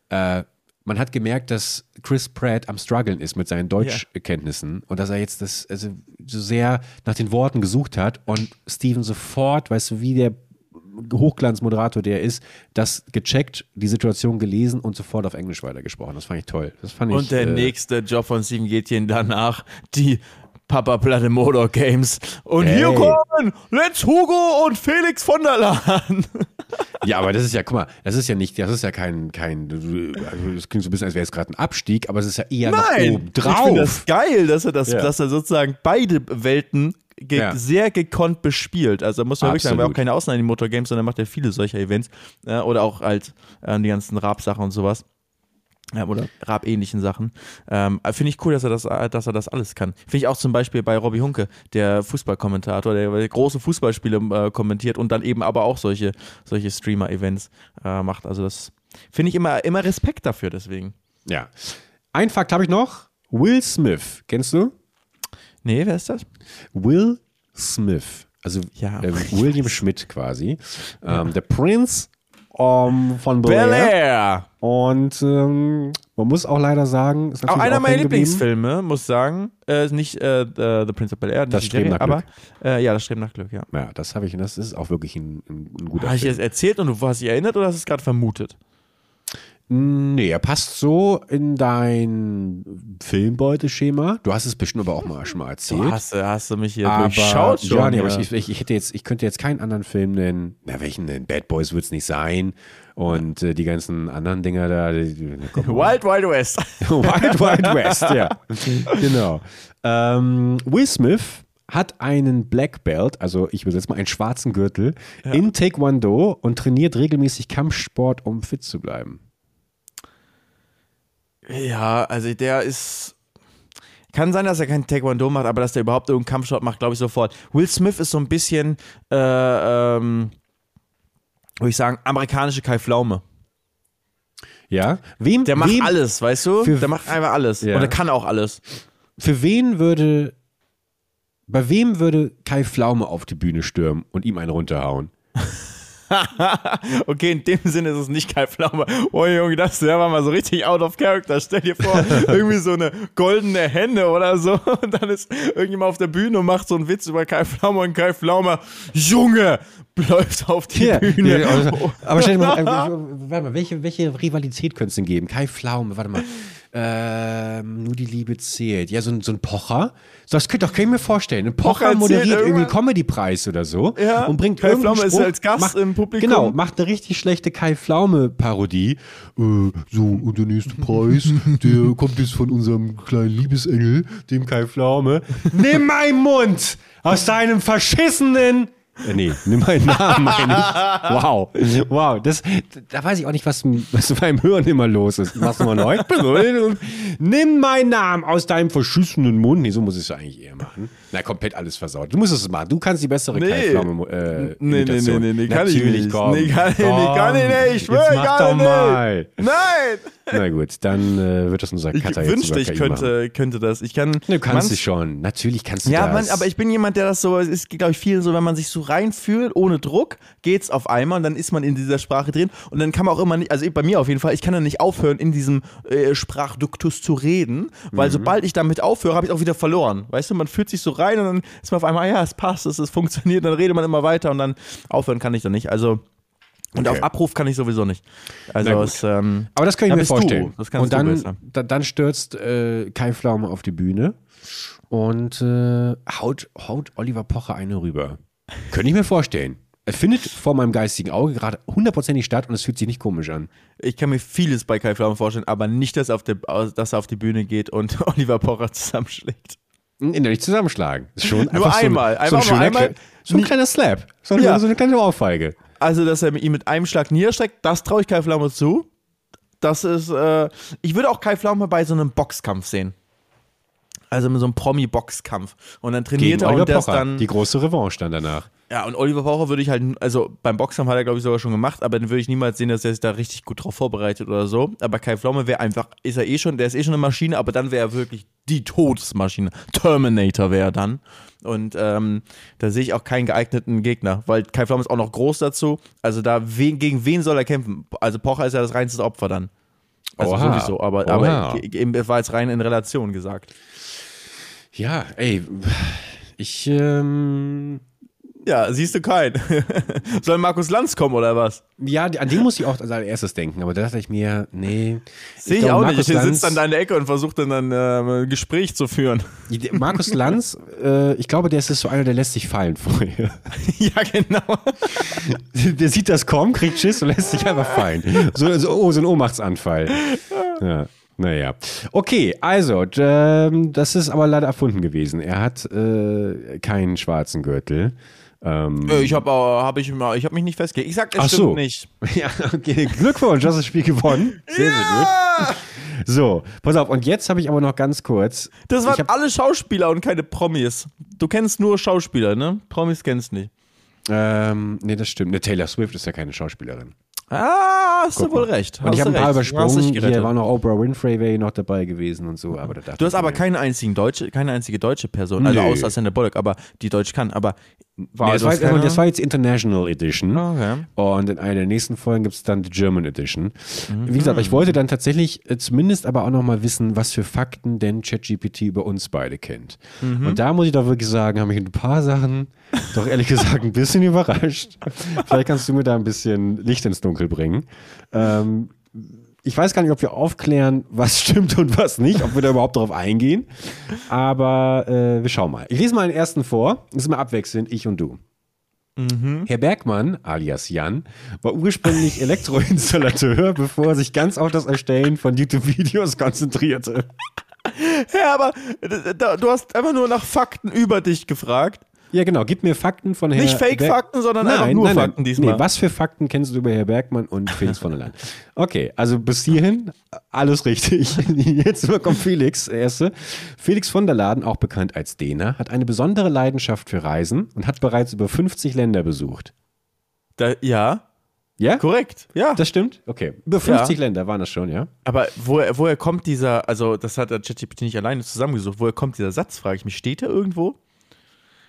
Äh, man hat gemerkt, dass Chris Pratt am struggeln ist mit seinen Deutschkenntnissen und dass er jetzt das also so sehr nach den Worten gesucht hat und Steven sofort, weißt du, wie der Hochglanzmoderator, der ist, das gecheckt, die Situation gelesen und sofort auf Englisch weitergesprochen. Das fand ich toll. Das fand ich, Und der äh, nächste Job von Steven Gätchen danach, die Papa Platte Motor Games. Und Hey. hier kommen Let's Hugo und Felix von der Lahn. Ja, aber das ist ja, guck mal, das ist ja nicht, das ist ja kein, kein, also das klingt so ein bisschen, als wäre es gerade ein Abstieg, aber es ist ja eher nach oben ich finde das drauf. geil, dass er das, Ja. dass er sozusagen beide Welten ge Ja. sehr gekonnt bespielt. Also muss man wirklich sagen, war auch Absolut. keine Ausnahme in den Motor Games, sondern macht er viele solcher Events äh, oder auch halt äh, die ganzen Rap-Sachen und sowas. Ja, oder Rap-ähnlichen Sachen. Ähm, Finde ich cool, dass er das, äh, dass er das alles kann. Finde ich auch zum Beispiel bei Robbie Hunke, der Fußballkommentator, der, der große Fußballspiele äh, kommentiert und dann eben aber auch solche, solche Streamer-Events äh, macht. Also das finde ich immer, immer Respekt dafür deswegen. Ja. Ein Fakt habe ich noch. Will Smith, kennst du? Nee, wer ist das? Will Smith, also Ja. äh, William Schmidt quasi, ähm, der Prinz ähm, von Bel Air. Und ähm, man muss auch leider sagen, ist Auch einer auch meiner. Lieblingsfilme, muss sagen. Äh, nicht äh, The, The Prince of Bel Air, Das Streben nach aber äh, ja, das Streben nach Glück, ja. Ja, das habe ich, und das ist auch wirklich ein, ein, ein guter Habe ich Film. das erzählt und du hast dich erinnert oder hast du es gerade vermutet? Nee, er passt so in dein Filmbeuteschema. Du hast es bestimmt aber auch mal schon mal erzählt. Du hast, hast du mich hier aber, durchschaut schon. ja, nee, aber ja. ich, ich, ich, hätte jetzt, ich könnte jetzt keinen anderen Film nennen. Na, welchen denn? Bad Boys wird es nicht sein. Und äh, die ganzen anderen Dinger da. Die, Wild Wild West. Wild Wild West, ja. genau. Ähm, Will Smith hat einen Black Belt, also ich übersetze mal einen schwarzen Gürtel, in Taekwondo und trainiert regelmäßig Kampfsport, um fit zu bleiben. Ja, also der ist. Kann sein, dass er kein Taekwondo macht, aber dass der überhaupt irgendeinen Kampfsport macht, glaube ich sofort. Will Smith ist so ein bisschen, äh, ähm, würde ich sagen, amerikanische Kai Pflaume. Ja? Wem, Der macht wem, alles, weißt du? Für- der macht einfach alles. Ja. Und er kann auch alles. Für wen würde, bei wem würde Kai Pflaume auf die Bühne stürmen und ihm einen runterhauen? Okay, in dem Sinne ist es nicht Kai Pflaume. Oh Junge, das der war mal so richtig out of character. Stell dir vor, irgendwie so eine goldene Henne oder so. Und dann ist irgendjemand auf der Bühne und macht so einen Witz über Kai Pflaume und Kai Pflaume, Junge, läuft auf die Ja, Bühne. ja, also, aber stell dir mal, äh, warte mal, welche, welche Rivalität könnte es denn geben? Kai Pflaume, warte mal. Ähm, nur die Liebe zählt. Ja, so ein, so ein Pocher. Das könnte doch kann ich mir vorstellen. Ein Pocher, Pocher moderiert irgendwie irgendwann- Comedy-Preis oder so Ja, und bringt Kai irgendeinen Pflaume ist Spruch, als Gast macht, im Publikum. Genau, macht eine richtig schlechte Kai Pflaume-Parodie. Äh, so, und der nächste Preis, der kommt jetzt von unserem kleinen Liebesengel, dem Kai Pflaume. Nimm meinen Mund aus deinem verschissenen äh, nee, nimm meinen Namen, meine ich. Wow. Wow. Das, da weiß ich auch nicht, was, was beim Hören immer los ist. Machst du mal neu? nimm meinen Namen aus deinem verschissenen Mund. Nee, so muss ich es eigentlich eher machen. Na, komplett alles versaut. Du musst es machen. Du kannst die bessere Nee. Kai Pflaume äh, Nee, nee, Imitation. nee, nee, nee, kann ich nicht. Komm. Nee, kann ich nicht, Komm. kann ich nicht, ich Jetzt mach kann doch ich nicht. mal. Nein! Na gut, dann äh, wird das unser Ich Cutter jetzt wünschte, ich machen. könnte, könnte das. Ich kann. Du kannst es schon. Natürlich kannst du Ja, das. man, aber ich bin jemand, der das so, es ist, glaube ich, vielen so, wenn man sich so reinfühlt, ohne Druck, geht's auf einmal und dann ist man in dieser Sprache drin und dann kann man auch immer nicht, also bei mir auf jeden Fall, ich kann dann nicht aufhören, in diesem äh, Sprachduktus zu reden, weil Mhm. sobald ich damit aufhöre, habe ich auch wieder verloren. Weißt du, man fühlt sich so rein und dann ist man auf einmal, ja, es passt, es, es funktioniert, dann redet man immer weiter und dann aufhören kann ich dann nicht. Also, und Okay. auf Abruf kann ich sowieso nicht. Also, es, ähm, Aber das kann ich Da mir vorstellen. Und dann, dann stürzt äh, Kai Pflaume auf die Bühne und äh, haut, haut Oliver Pocher eine rüber. Könnte ich mir vorstellen. Er findet vor meinem geistigen Auge gerade hundertprozentig statt und es fühlt sich nicht komisch an. ich kann mir vieles bei Kai Pflaume vorstellen, aber nicht, dass, auf der, dass er auf die Bühne geht und Oliver Pocher zusammenschlägt. In der nicht zusammenschlagen. Ist schon Nur einfach einmal. So ein, so ein, schöner einmal. So ein kleiner Slap. So, eine- Ja. so eine kleine Ohrfeige. Also, dass er ihn mit einem Schlag niederstreckt, das traue ich Kai Pflaume zu. Das ist, äh, ich würde auch Kai Pflaume bei so einem Boxkampf sehen. Also mit so einem Promi-Boxkampf. Und dann trainiert Gegen er und das dann. Die große Revanche dann danach. Ja, und Oliver Pocher würde ich halt, also beim Boxkampf hat er, glaube ich, sogar schon gemacht, aber dann würde ich niemals sehen, dass er sich da richtig gut drauf vorbereitet oder so. Aber Kai Pflaume wäre einfach, ist er eh schon, der ist eh schon eine Maschine, aber dann wäre er wirklich die Todesmaschine. Terminator wäre er dann. Und ähm, da sehe ich auch keinen geeigneten Gegner, weil Kai Pflaume ist auch noch groß dazu. Also da, wen, gegen wen soll er kämpfen? Also Pocher ist ja das reinste Opfer dann. Also Oha. sowieso, aber, Oha. aber eben, es war jetzt rein in Relation gesagt. Ja, ey. Ich, ähm, Ja, siehst du keinen. Soll Markus Lanz kommen oder was? ja, an den muss ich auch als allererstes denken, aber da dachte ich mir, nee. Sehe ich, glaube, auch Markus nicht. Der Lanz- sitzt an deiner Ecke und versucht dann, äh, ein Gespräch zu führen. Markus Lanz, äh, ich glaube, der ist so einer, der lässt sich fallen vorher. ja, genau. Der sieht das kommen, kriegt Schiss und lässt sich einfach fallen. So, so, oh, so ein Ohnmachtsanfall. Ja. Naja. Okay, also, ähm, das ist aber leider erfunden gewesen. Er hat äh, keinen schwarzen Gürtel. Ähm, Äh, Ich habe hab ich, mal- ich hab mich nicht festgelegt. Ich sag, es Ach stimmt so. nicht. ja, okay. Glückwunsch, du hast das Spiel gewonnen. Sehr, sehr gut. So, pass auf. Und jetzt habe ich aber noch ganz kurz. Das waren alle Schauspieler und keine Promis. Du kennst nur Schauspieler, ne? Promis kennst nicht. ähm, nee, das stimmt. Ne, Taylor Swift ist ja keine Schauspielerin. Ah, hast du wohl recht. Und ich habe ein paar übersprungen. Hier war noch Oprah Winfrey wäre noch dabei gewesen und so. Aber da dachte Du hast aber mir- keine, einzigen deutsche, keine einzige deutsche Person, also außer Sandra Bullock, aber die Deutsch kann. Aber war Nee, das, war jetzt, das war jetzt International Edition. Okay. Und in einer der nächsten Folgen gibt es dann die German Edition. Mhm. Wie gesagt, ich wollte dann tatsächlich äh, zumindest aber auch nochmal wissen, was für Fakten denn ChatGPT über uns beide kennt. Mhm. Und da muss ich doch wirklich sagen, haben mich ein paar Sachen doch ehrlich gesagt ein bisschen überrascht. Vielleicht kannst du mir da ein bisschen Licht ins Dunkel bringen. Ähm, ich weiß gar nicht, ob wir aufklären, was stimmt und was nicht, ob wir da überhaupt drauf eingehen. Aber äh, wir schauen mal. Ich lese mal den ersten vor. Das ist immer abwechselnd, ich und du. Herr Bergmann, alias Jan, war ursprünglich Elektroinstallateur, bevor er sich ganz auf das Erstellen von YouTube-Videos konzentrierte. Ja, aber du hast einfach nur nach Fakten über dich gefragt. Ja, genau. Gib mir Fakten von Herr Nicht Fake-Fakten, sondern einfach nur Fakten diesmal. Nee, was für Fakten kennst du über Herr Bergmann und Felix von der Leyen? Okay, also bis hierhin alles richtig. Jetzt kommt Felix, erste. Felix von der Laden, auch bekannt als Dena, hat eine besondere Leidenschaft für Reisen und hat bereits über 50 Länder besucht. Da, ja, Ja? korrekt. Ja. Das stimmt? Okay. Über 50 Ja. Länder waren das schon, ja? Aber woher, woher kommt dieser, also das hat der ChatGPT nicht alleine zusammengesucht, woher kommt dieser Satz, frage ich mich. Steht er irgendwo?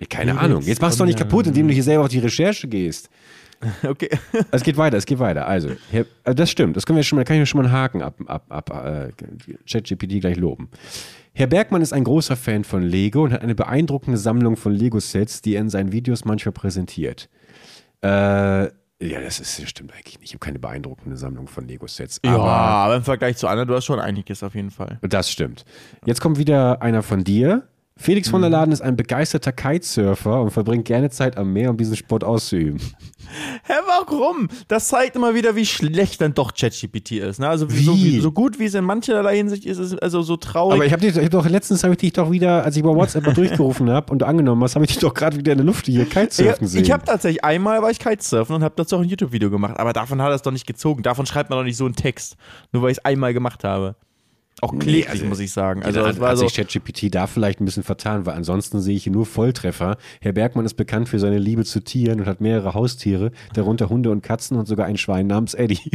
Keine Felix Ahnung. Jetzt machst du doch nicht kaputt, indem du hier selber auf die Recherche gehst. Okay. Es geht weiter, es geht weiter. Also, Herr, äh, das stimmt. Das können wir schon mal, da kann ich mir schon mal einen Haken ab, ab, ab äh, ChatGPT gleich loben. Herr Bergmann ist ein großer Fan von Lego und hat eine beeindruckende Sammlung von Lego-Sets, die er in seinen Videos manchmal präsentiert. Äh, ja, das ist das stimmt eigentlich nicht. Ich habe keine beeindruckende Sammlung von Lego-Sets. Ja, Aber aber im Vergleich zu anderen, du hast schon einiges auf jeden Fall. das stimmt. Jetzt kommt wieder einer von dir. Felix von der Laden ist ein begeisterter Kitesurfer und verbringt gerne Zeit am Meer, um diesen Sport auszuüben. Hä, warum? Das zeigt immer wieder, wie schlecht dann doch ChatGPT ist. Ne? Also wie? So, Wie? so gut, wie es in mancherlei Hinsicht ist, ist es also so traurig. Aber ich habe dich, ich hab doch letztens habe ich dich doch wieder, als ich bei WhatsApp mal durchgerufen habe und du angenommen hast, habe ich dich doch gerade wieder in der Luft hier ich Kitesurfen sehen. ich habe tatsächlich einmal war ich Kitesurfen und habe dazu auch ein YouTube-Video gemacht, aber davon hat er es doch nicht gezogen. Davon schreibt man doch nicht so einen Text, nur weil ich es einmal gemacht habe. Auch kläglich, also- muss ich sagen. also es war hat so, sich ChatGPT da vielleicht ein bisschen vertan, weil ansonsten sehe ich hier nur Volltreffer. Herr Bergmann ist bekannt für seine Liebe zu Tieren und hat mehrere Haustiere, darunter Hunde und Katzen und sogar ein Schwein namens Eddie.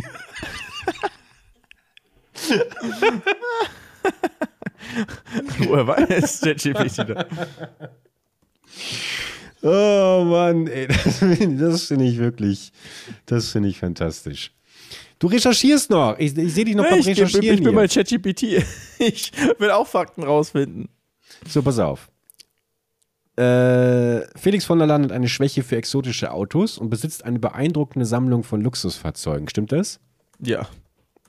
woher weiß ChatGPT da? Oh Mann, ey, das, das finde ich wirklich, das finde ich fantastisch. Du recherchierst noch. Ich, ich sehe dich noch beim Ich, Recherchieren ich bin bei ChatGPT. Ich will auch Fakten rausfinden. So, pass auf. Äh, Felix von der Land hat eine Schwäche für exotische Autos und besitzt eine beeindruckende Sammlung von Luxusfahrzeugen. Stimmt das? Ja.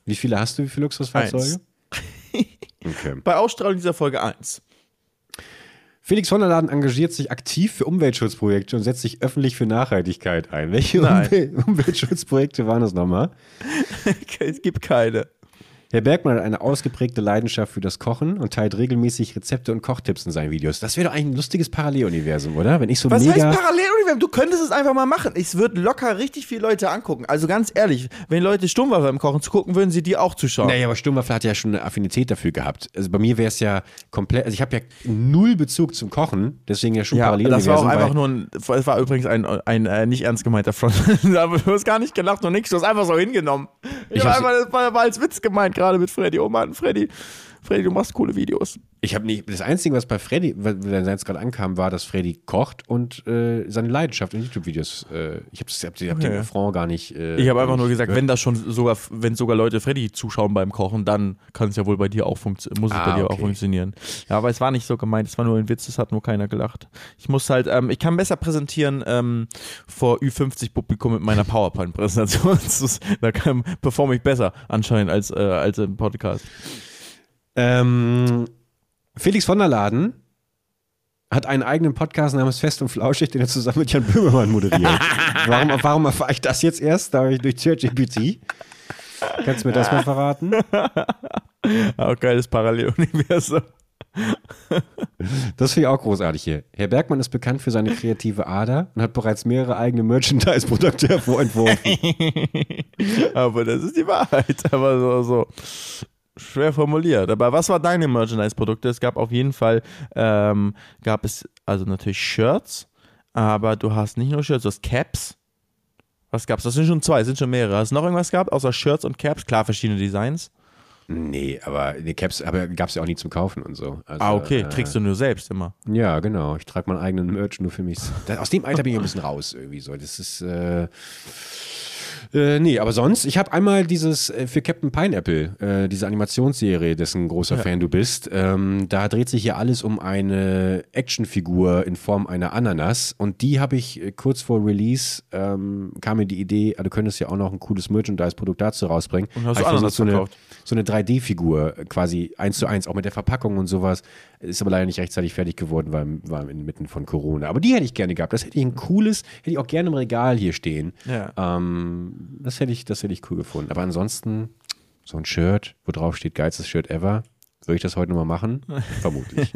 Wie viele hast du für Luxusfahrzeuge? Eins. Okay. Bei Ausstrahlung dieser Folge 1. Felix von der Laden engagiert sich aktiv für Umweltschutzprojekte und setzt sich öffentlich für Nachhaltigkeit ein. Welche. Umwel Umweltschutzprojekte waren das nochmal? es gibt keine. Herr Bergmann hat eine ausgeprägte Leidenschaft für das Kochen und teilt regelmäßig Rezepte und Kochtipps in seinen Videos. Das wäre doch eigentlich ein lustiges Paralleluniversum, oder? Wenn ich so Was mega. heißt Paralleluniversum? Du könntest es einfach mal machen. Es wird locker richtig viele Leute angucken. Also ganz ehrlich, wenn Leute Sturmwaffe im Kochen zu gucken, würden sie dir auch zuschauen. Naja, aber Sturmwaffel hat ja schon eine Affinität dafür gehabt. Also bei mir wäre es ja komplett, also ich habe ja null Bezug zum Kochen, deswegen ja schon Ja, parallel. das war auch einfach nur ein, es war übrigens ein, ein äh, nicht ernst gemeinter Front. Aber du hast gar nicht gelacht und nichts, du hast einfach so hingenommen. Ich, Ich war hab's- einfach, das war, war als Witz gemeint, gerade mit Freddy. Oh Mann, Freddy, Freddy, du machst coole Videos. Ich habe nicht, das Einzige, was bei Freddy, was jetzt gerade ankam, war, dass Freddy kocht und äh, seine Leidenschaft in YouTube-Videos. Äh, ich habe hab, hab den. Refrain gar nicht. Äh, Ich habe einfach nur gesagt, gehört. wenn das schon sogar, wenn sogar Leute Freddy zuschauen beim Kochen, dann kann es ja wohl bei dir auch funktionieren, muss es Ah, bei dir auch okay. funktionieren. Ja, aber es war nicht so gemeint, es war nur ein Witz, es hat nur keiner gelacht. Ich muss halt, ähm, ich kann besser präsentieren ähm, vor Ü50 Publikum mit meiner PowerPoint-Präsentation. Da kann, performe ich besser anscheinend als, äh, als im Podcast. Ähm, Felix von der Laden hat einen eigenen Podcast namens Fest und Flauschig, den er zusammen mit Jan Böhmermann moderiert. warum, warum erfahre ich das jetzt erst? Da durch ChatGPT. Kannst du mir das mal verraten? Auch geiles Paralleluniversum. Das finde ich auch großartig hier. Herr Bergmann ist bekannt für seine kreative Ader und hat bereits mehrere eigene Merchandise-Produkte hervorentworfen. Aber das ist die Wahrheit. Aber so, so schwer formuliert. Aber was war deine Merchandise-Produkte? Es gab auf jeden Fall, ähm, gab es also natürlich Shirts, aber du hast nicht nur Shirts, du hast Caps. Was gab's? Das sind schon zwei, sind schon mehrere. Hast du noch irgendwas gehabt, außer Shirts und Caps? Klar, verschiedene Designs. nee, aber die Caps gab es ja auch nie zum Kaufen und so. Also, Ah, okay. äh, Trägst du nur selbst immer. Ja, genau. Ich trage meinen eigenen Merch nur für mich. Aus dem Alter bin ich ein bisschen raus irgendwie so. Das ist. Äh, äh, nee, aber sonst, ich habe einmal dieses äh, für Captain Pineapple, äh, diese Animationsserie, dessen großer Fan du bist. Ähm, da dreht sich ja alles um eine Actionfigur in Form einer Ananas. Und die habe ich äh, kurz vor Release, ähm, kam mir die Idee, ah, du könntest ja auch noch ein cooles Merchandise-Produkt dazu rausbringen. Und hast du Ananas so eine, so eine 3D-Figur äh, quasi eins zu eins, auch mit der Verpackung und sowas. Ist aber leider nicht rechtzeitig fertig geworden, weil war inmitten von Corona. Aber die hätte ich gerne gehabt. Das hätte ich ein cooles, hätte ich auch gerne im Regal hier stehen. Ja. Ähm, das hätte ich, das hätte ich cool gefunden. Aber ansonsten so ein Shirt, wo drauf steht geilstes Shirt ever. Würde ich das heute nochmal machen? Vermutlich.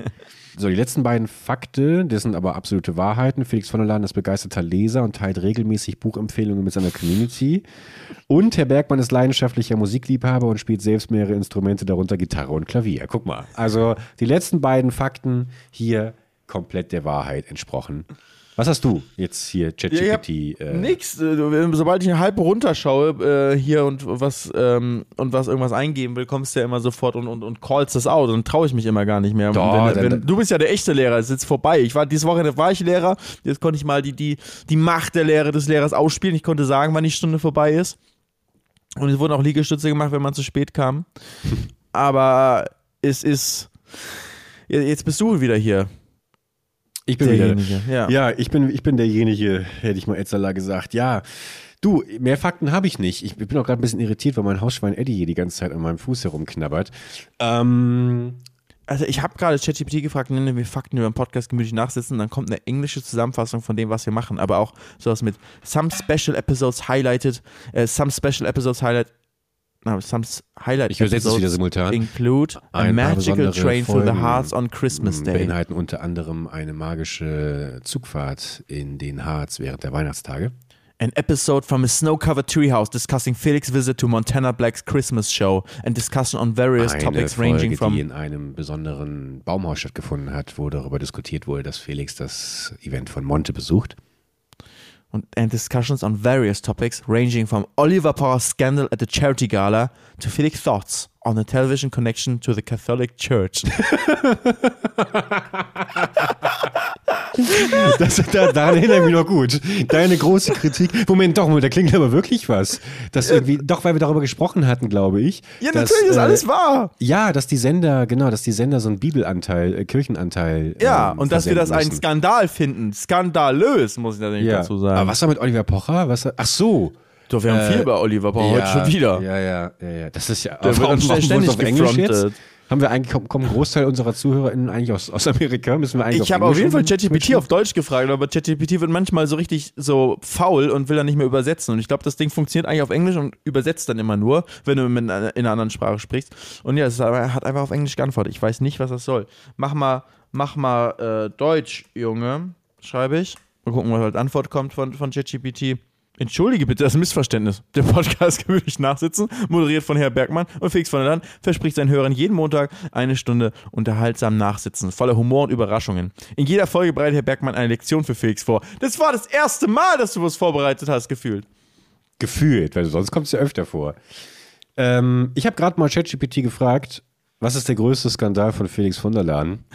So, die letzten beiden Fakte, das sind aber absolute Wahrheiten. Felix von der Laden ist begeisterter Leser und teilt regelmäßig Buchempfehlungen mit seiner Community. Und Herr Bergmann ist leidenschaftlicher Musikliebhaber und spielt selbst mehrere Instrumente, darunter Gitarre und Klavier. Guck mal. Also die letzten beiden Fakten hier komplett der Wahrheit entsprochen. Was hast du jetzt hier, ChatGPT? Ja, äh, nix. Äh, sobald ich eine halbe runterschaue äh, hier und was ähm, und was irgendwas eingeben will, kommst du ja immer sofort und, und, und callst das out. Dann traue ich mich immer gar nicht mehr. Doch, wenn, wenn, du bist ja der echte Lehrer, es ist jetzt vorbei. Ich war diese Woche war ich Lehrer, jetzt konnte ich mal die, die, die Macht der Lehre des Lehrers ausspielen. Ich konnte sagen, wann die Stunde vorbei ist. Und es wurden auch Liegestütze gemacht, wenn man zu spät kam. Aber es ist. Jetzt bist du wieder hier. Ich bin derjenige, wieder, ja. Ja, ich bin, ich bin derjenige, hätte ich mal Etzala gesagt. Ja, du, mehr Fakten habe ich nicht. Ich bin auch gerade ein bisschen irritiert, weil mein Hausschwein Eddie hier die ganze Zeit an meinem Fuß herumknabbert. Ähm, also ich habe gerade ChatGPT gefragt, nennen wir Fakten über den Podcast gemütlich nachsitzen, dann kommt eine englische Zusammenfassung von dem, was wir machen, aber auch sowas mit some special episodes highlighted, äh, some special episodes highlight, no, some highlight ich übersetze es wieder simultan. Include a Ein magical train through the hearts on Christmas Day. Beinhalten unter anderem eine magische Zugfahrt in den Harz während der Weihnachtstage. An episode from a snow-covered treehouse discussing Felix' visit to Montana Black's Christmas show and discussion on various eine topics Folge, ranging from die in einem besonderen Baumhaus stattgefunden hat, wo darüber diskutiert wurde, dass Felix das Event von Monte besucht and discussions on various topics ranging from Oliver Power's scandal at the charity gala to Felix thoughts on the television connection to the Catholic Church. Das, da, daran erinnere ich mich noch gut. Deine große Kritik. Moment, doch, da klingt aber wirklich was. Das irgendwie, doch, weil wir darüber gesprochen hatten, glaube ich. Ja, dass, natürlich ist äh, alles wahr. Ja, dass die Sender, genau, dass die Sender so einen Bibelanteil, äh, Kirchenanteil. Ja, ähm, und dass wir das müssen. einen Skandal finden. Skandalös, muss ich natürlich ja. dazu sagen. Aber was war mit Oliver Pocher? Was, ach so. Doch, wir haben äh, viel bei Oliver Pocher ja, heute schon wieder. Ja, ja, ja, ja. Das ist ja. Der wird ständig auf Englisch jetzt? Haben wir eigentlich, kommen ein Großteil unserer ZuhörerInnen eigentlich aus, aus Amerika? Müssen wir eigentlich Ich habe auf jeden Fall ChatGPT auf Deutsch gefragt, aber ChatGPT wird manchmal so richtig so faul und will dann nicht mehr übersetzen. Und ich glaube, das Ding funktioniert eigentlich auf Englisch und übersetzt dann immer nur, wenn du in einer anderen Sprache sprichst. Und ja, es hat einfach auf Englisch geantwortet. Ich weiß nicht, was das soll. Mach mal, mach mal äh, Deutsch, Junge, schreibe ich. Mal gucken, was als Antwort kommt von, von ChatGPT. Entschuldige bitte das Missverständnis. Der Podcast gemütlich nachsitzen, moderiert von Herr Bergmann und Felix von der Land, verspricht seinen Hörern jeden Montag eine Stunde unterhaltsam nachsitzen, voller Humor und Überraschungen. In jeder Folge bereitet Herr Bergmann eine Lektion für Felix vor. Das war das erste Mal, dass du was vorbereitet hast, gefühlt. Gefühlt, weil sonst kommt es ja öfter vor. Ähm, ich habe gerade mal ChatGPT gefragt, was ist der größte Skandal von Felix von der Lahn?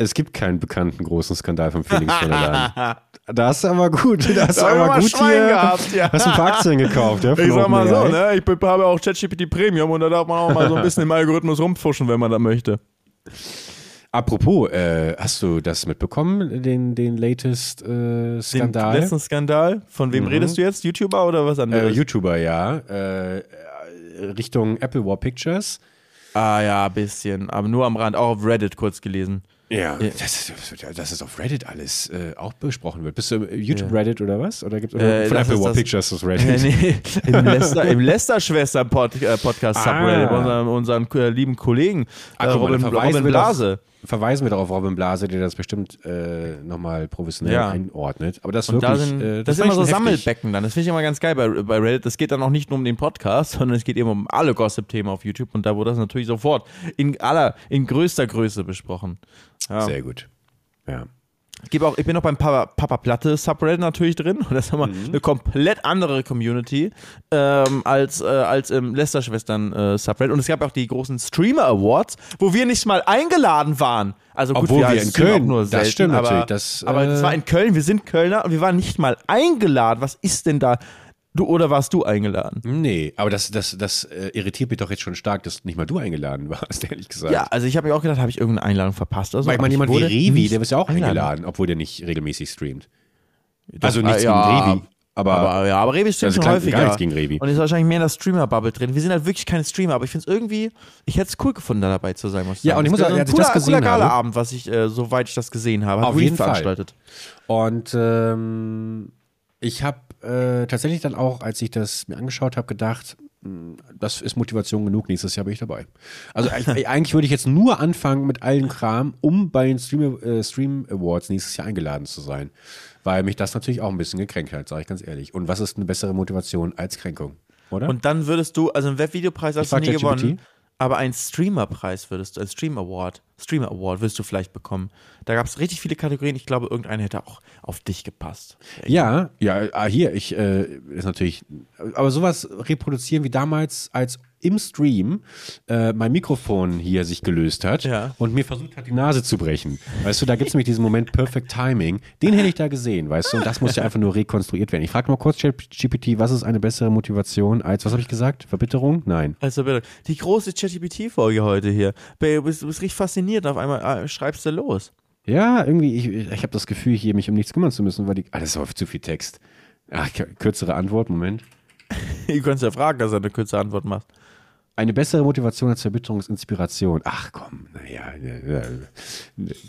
Es gibt keinen bekannten großen Skandal von Felix von der Lahn. Da hast du aber gut, da hast du aber gut Schwein hier, gehabt, ja. hast ein paar Aktien gekauft. Ja, ich sag mal so, ne? ich habe auch ChatGPT Premium und da darf man auch mal so ein bisschen im Algorithmus rumpfuschen, wenn man da möchte. Apropos, äh, hast du das mitbekommen, den, den latest äh, Skandal? Den letzten Skandal? Von wem mhm. redest du jetzt? YouTuber oder was anderes? Äh, YouTuber, ja. Äh, Richtung Apple War Pictures. Ah ja, ein bisschen. Aber nur am Rand, auch auf Reddit kurz gelesen. Ja, das, dass es auf Reddit alles äh, auch besprochen wird. Bist du YouTube ja. Reddit oder was? Oder gibt es äh, von Apple War Pictures das Reddit? nee, im Lester, im Lester Schwester -Pod, äh, Podcast ah. Subreddit, unseren, unseren äh, lieben Kollegen äh, Ach, Robin, Robin Blase. Doch, verweisen wir darauf Robin Blase, der das bestimmt äh, nochmal professionell ja. einordnet. Aber das, wirklich, da sind, äh, das, das ist immer so heftig. Sammelbecken dann. Das finde ich immer ganz geil bei, bei Reddit. Das geht dann auch nicht nur um den Podcast, sondern es geht eben um alle Gossip-Themen auf YouTube und da wurde das natürlich sofort in aller, in größter Größe besprochen. Ja. Sehr gut. Ja. Ich, auch, ich bin auch beim Papa, Papa Platte Subreddit natürlich drin. Und das ist wir mhm. eine komplett andere Community ähm, als, äh, als im Lester-Schwestern äh, Subreddit. Und es gab auch die großen Streamer Awards, wo wir nicht mal eingeladen waren. Also gut, Obwohl wir, wir in Köln, nur selten, das stimmt aber, natürlich. Das, aber es war in Köln, wir sind Kölner und wir waren nicht mal eingeladen. Was ist denn da? Du, oder warst du eingeladen? Nee, aber das, das, das äh, irritiert mich doch jetzt schon stark, dass nicht mal du eingeladen warst, ehrlich gesagt. Ja, also ich habe mir auch gedacht, habe ich irgendeine Einladung verpasst oder so. Weil ich meine, jemand wie Revi, der ist ja auch eingeladen, eingeladen obwohl der nicht regelmäßig streamt. Doch, also nichts ja, gegen Revi. Aber, aber, ja, aber Revi streamt also schon häufiger. Gar nichts gegen Revi. Und ist wahrscheinlich mehr in der Streamer-Bubble drin. Wir sind halt wirklich keine Streamer, aber ich finde es irgendwie, ich hätte es cool gefunden, da dabei zu sein. Muss ja, sagen. und ich muss sagen, als ich das gesehen cooler habe. Abend, was ich, äh, soweit ich das gesehen habe, auf jeden veranstaltet. Fall. Und ähm, ich habe äh, tatsächlich dann auch, als ich das mir angeschaut habe, gedacht, das ist Motivation genug. Nächstes Jahr bin ich dabei. Also eigentlich würde ich jetzt nur anfangen mit allen Kram, um bei den Stream, äh, Stream Awards nächstes Jahr eingeladen zu sein. Weil mich das natürlich auch ein bisschen gekränkt hat, sage ich ganz ehrlich. Und was ist eine bessere Motivation als Kränkung? Oder? Und dann würdest du, also einen Webvideopreis hast Ich du nie gewonnen, aber einen Streamerpreis würdest du, einen Stream Award, Streamer Award würdest du vielleicht bekommen. Da gab es richtig viele Kategorien. Ich glaube, irgendeiner hätte auch auf dich gepasst. Ja, ja, ah, hier, ich, äh, ist natürlich, aber sowas reproduzieren wie damals, als im Stream äh, mein Mikrofon hier sich gelöst hat Ja. und mir versucht hat, die Nase zu brechen. Weißt du, da gibt es nämlich diesen Moment Perfect Timing. Den hätte ich da gesehen, weißt du, und das muss ja einfach nur rekonstruiert werden. Ich frage mal kurz GPT, was ist eine bessere Motivation als, was habe ich gesagt? Verbitterung? Nein. Also die große ChatGPT-Folge heute hier. Du bist, du bist richtig fasziniert auf einmal äh, schreibst du los. Ja, irgendwie, ich, ich habe das Gefühl, hier mich um nichts kümmern zu müssen, weil die, ah, das ist aber zu viel Text. Ach, kürzere Antwort, Moment. Du kannst ja fragen, dass er eine kurze Antwort macht. Eine bessere Motivation als Verbitterung ist Inspiration. Ach komm, naja. Ja, ja.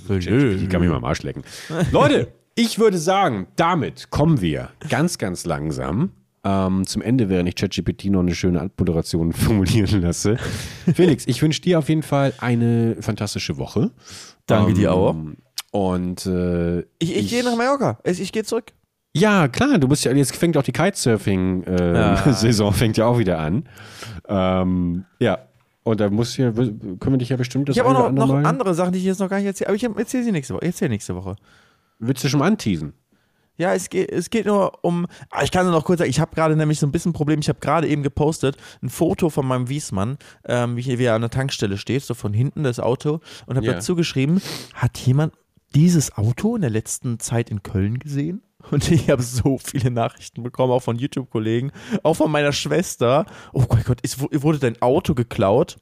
Ich kann mich mal am Arsch lecken. Leute, ich würde sagen, damit kommen wir ganz, ganz langsam ähm, zum Ende, während ich ChatGPT noch eine schöne Moderation formulieren lasse. Felix, ich wünsche dir auf jeden Fall eine fantastische Woche. Danke dir auch. Und äh, Ich, ich, gehe nach Mallorca. Ich, ich gehe zurück. ja, klar, du bist ja, jetzt fängt auch die Kitesurfing-Saison fängt ja auch wieder an. Ähm, ja. Und da muss hier, können wir dich ja bestimmt das Ich habe auch noch, noch andere Sachen, die ich jetzt noch gar nicht erzähle. Aber ich erzähle sie nächste Woche. Ich erzähle nächste Woche. Willst du schon mal anteasen? Ja, es geht, es geht nur um. Ah, Ich kann nur noch kurz sagen, ich habe gerade nämlich so ein bisschen ein Problem. Ich habe gerade eben gepostet ein Foto von meinem Wiesmann, ähm, wie, wie er an der Tankstelle steht, so von hinten das Auto, und habe Ja. dazu geschrieben: Hat jemand dieses Auto in der letzten Zeit in Köln gesehen? Und ich habe so viele Nachrichten bekommen, auch von YouTube-Kollegen, auch von meiner Schwester. Oh mein Gott, ist, wurde dein Auto geklaut?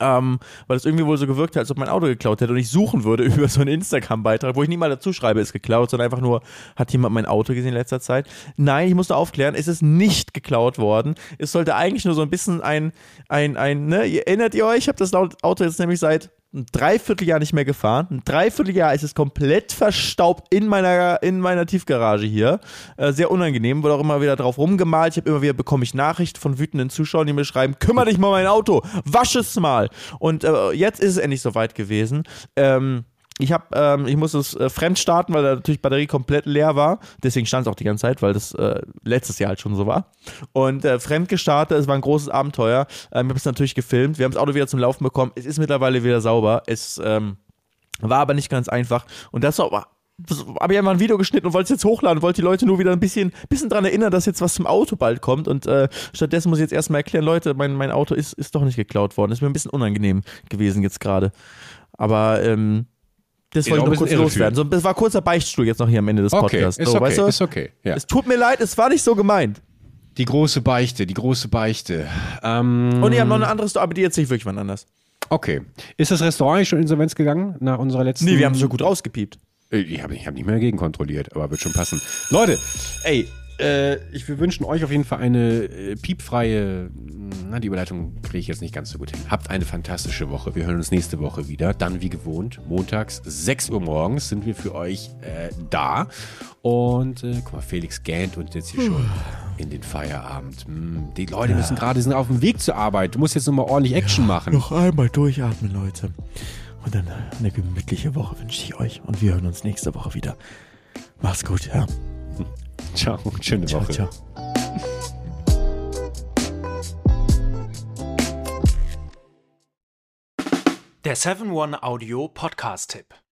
Ähm, weil es irgendwie wohl so gewirkt hat, als ob mein Auto geklaut hätte und ich suchen würde über so einen Instagram-Beitrag, wo ich nicht mal dazu schreibe, ist geklaut, sondern einfach nur, hat jemand mein Auto gesehen in letzter Zeit? Nein, ich musste aufklären, es ist nicht geklaut worden. Es sollte eigentlich nur so ein bisschen ein, ein, ein, ne, erinnert ihr euch, ich habe das Auto jetzt nämlich seit ein Dreivierteljahr nicht mehr gefahren. Ein Dreivierteljahr ist es komplett verstaubt in meiner, in meiner Tiefgarage hier. Äh, sehr unangenehm, wurde auch immer wieder drauf rumgemalt. Ich habe immer wieder bekomme ich Nachrichten von wütenden Zuschauern, die mir schreiben, kümmere dich mal um mein Auto, wasch es mal. Und äh, jetzt ist es endlich soweit gewesen. Ähm, ich habe, ähm, ich musste es äh, fremd starten, weil da natürlich Batterie komplett leer war. Deswegen stand es auch die ganze Zeit, weil das äh, letztes Jahr halt schon so war. Und äh, fremd gestartet, es war ein großes Abenteuer. Ähm, ich habe es natürlich gefilmt. Wir haben das Auto wieder zum Laufen bekommen. Es ist mittlerweile wieder sauber. Es ähm, war aber nicht ganz einfach. Und das war habe ich einfach ein Video geschnitten und wollte es jetzt hochladen, wollte die Leute nur wieder ein bisschen, bisschen dran erinnern, dass jetzt was zum Auto bald kommt. Und äh, stattdessen muss ich jetzt erstmal erklären, Leute, mein, mein Auto ist, ist doch nicht geklaut worden. Ist mir ein bisschen unangenehm gewesen jetzt gerade. Aber ähm, das wollte ich nur kurz loswerden. So, das war kurzer Beichtstuhl jetzt noch hier am Ende des Okay, Podcasts. ist so, okay, weißt du? ist okay. Ja. Es tut mir leid, es war nicht so gemeint. Die große Beichte, die große Beichte. Ähm, Und ich habe noch eine andere Story, aber die erzähle ich wirklich wann anders. okay. Ist das Restaurant eigentlich schon insolvenz gegangen nach unserer letzten? Nee, wir haben es so gut rausgepiept. Äh, Ich habe ich hab nicht mehr dagegen kontrolliert, aber wird schon passen. Leute, ey, äh, ich, wir wünschen euch auf jeden Fall eine äh, piepfreie, na, die Überleitung kriege ich jetzt nicht ganz so gut hin. Habt eine fantastische Woche. Wir hören uns nächste Woche wieder. Dann wie gewohnt, montags 6 Uhr morgens sind wir für euch äh, da. Und äh, guck mal, Felix gähnt und jetzt hier schon in den Feierabend. Hm, die Leute müssen gerade, sind auf dem Weg zur Arbeit. Du musst jetzt nochmal ordentlich Action machen. Noch einmal durchatmen, Leute. Und dann eine gemütliche Woche wünsche ich euch. Und wir hören uns nächste Woche wieder. Macht's gut, ja. Ciao, schöne Ciao, Woche. ciao. Der 7-One Audio Podcast-Tipp.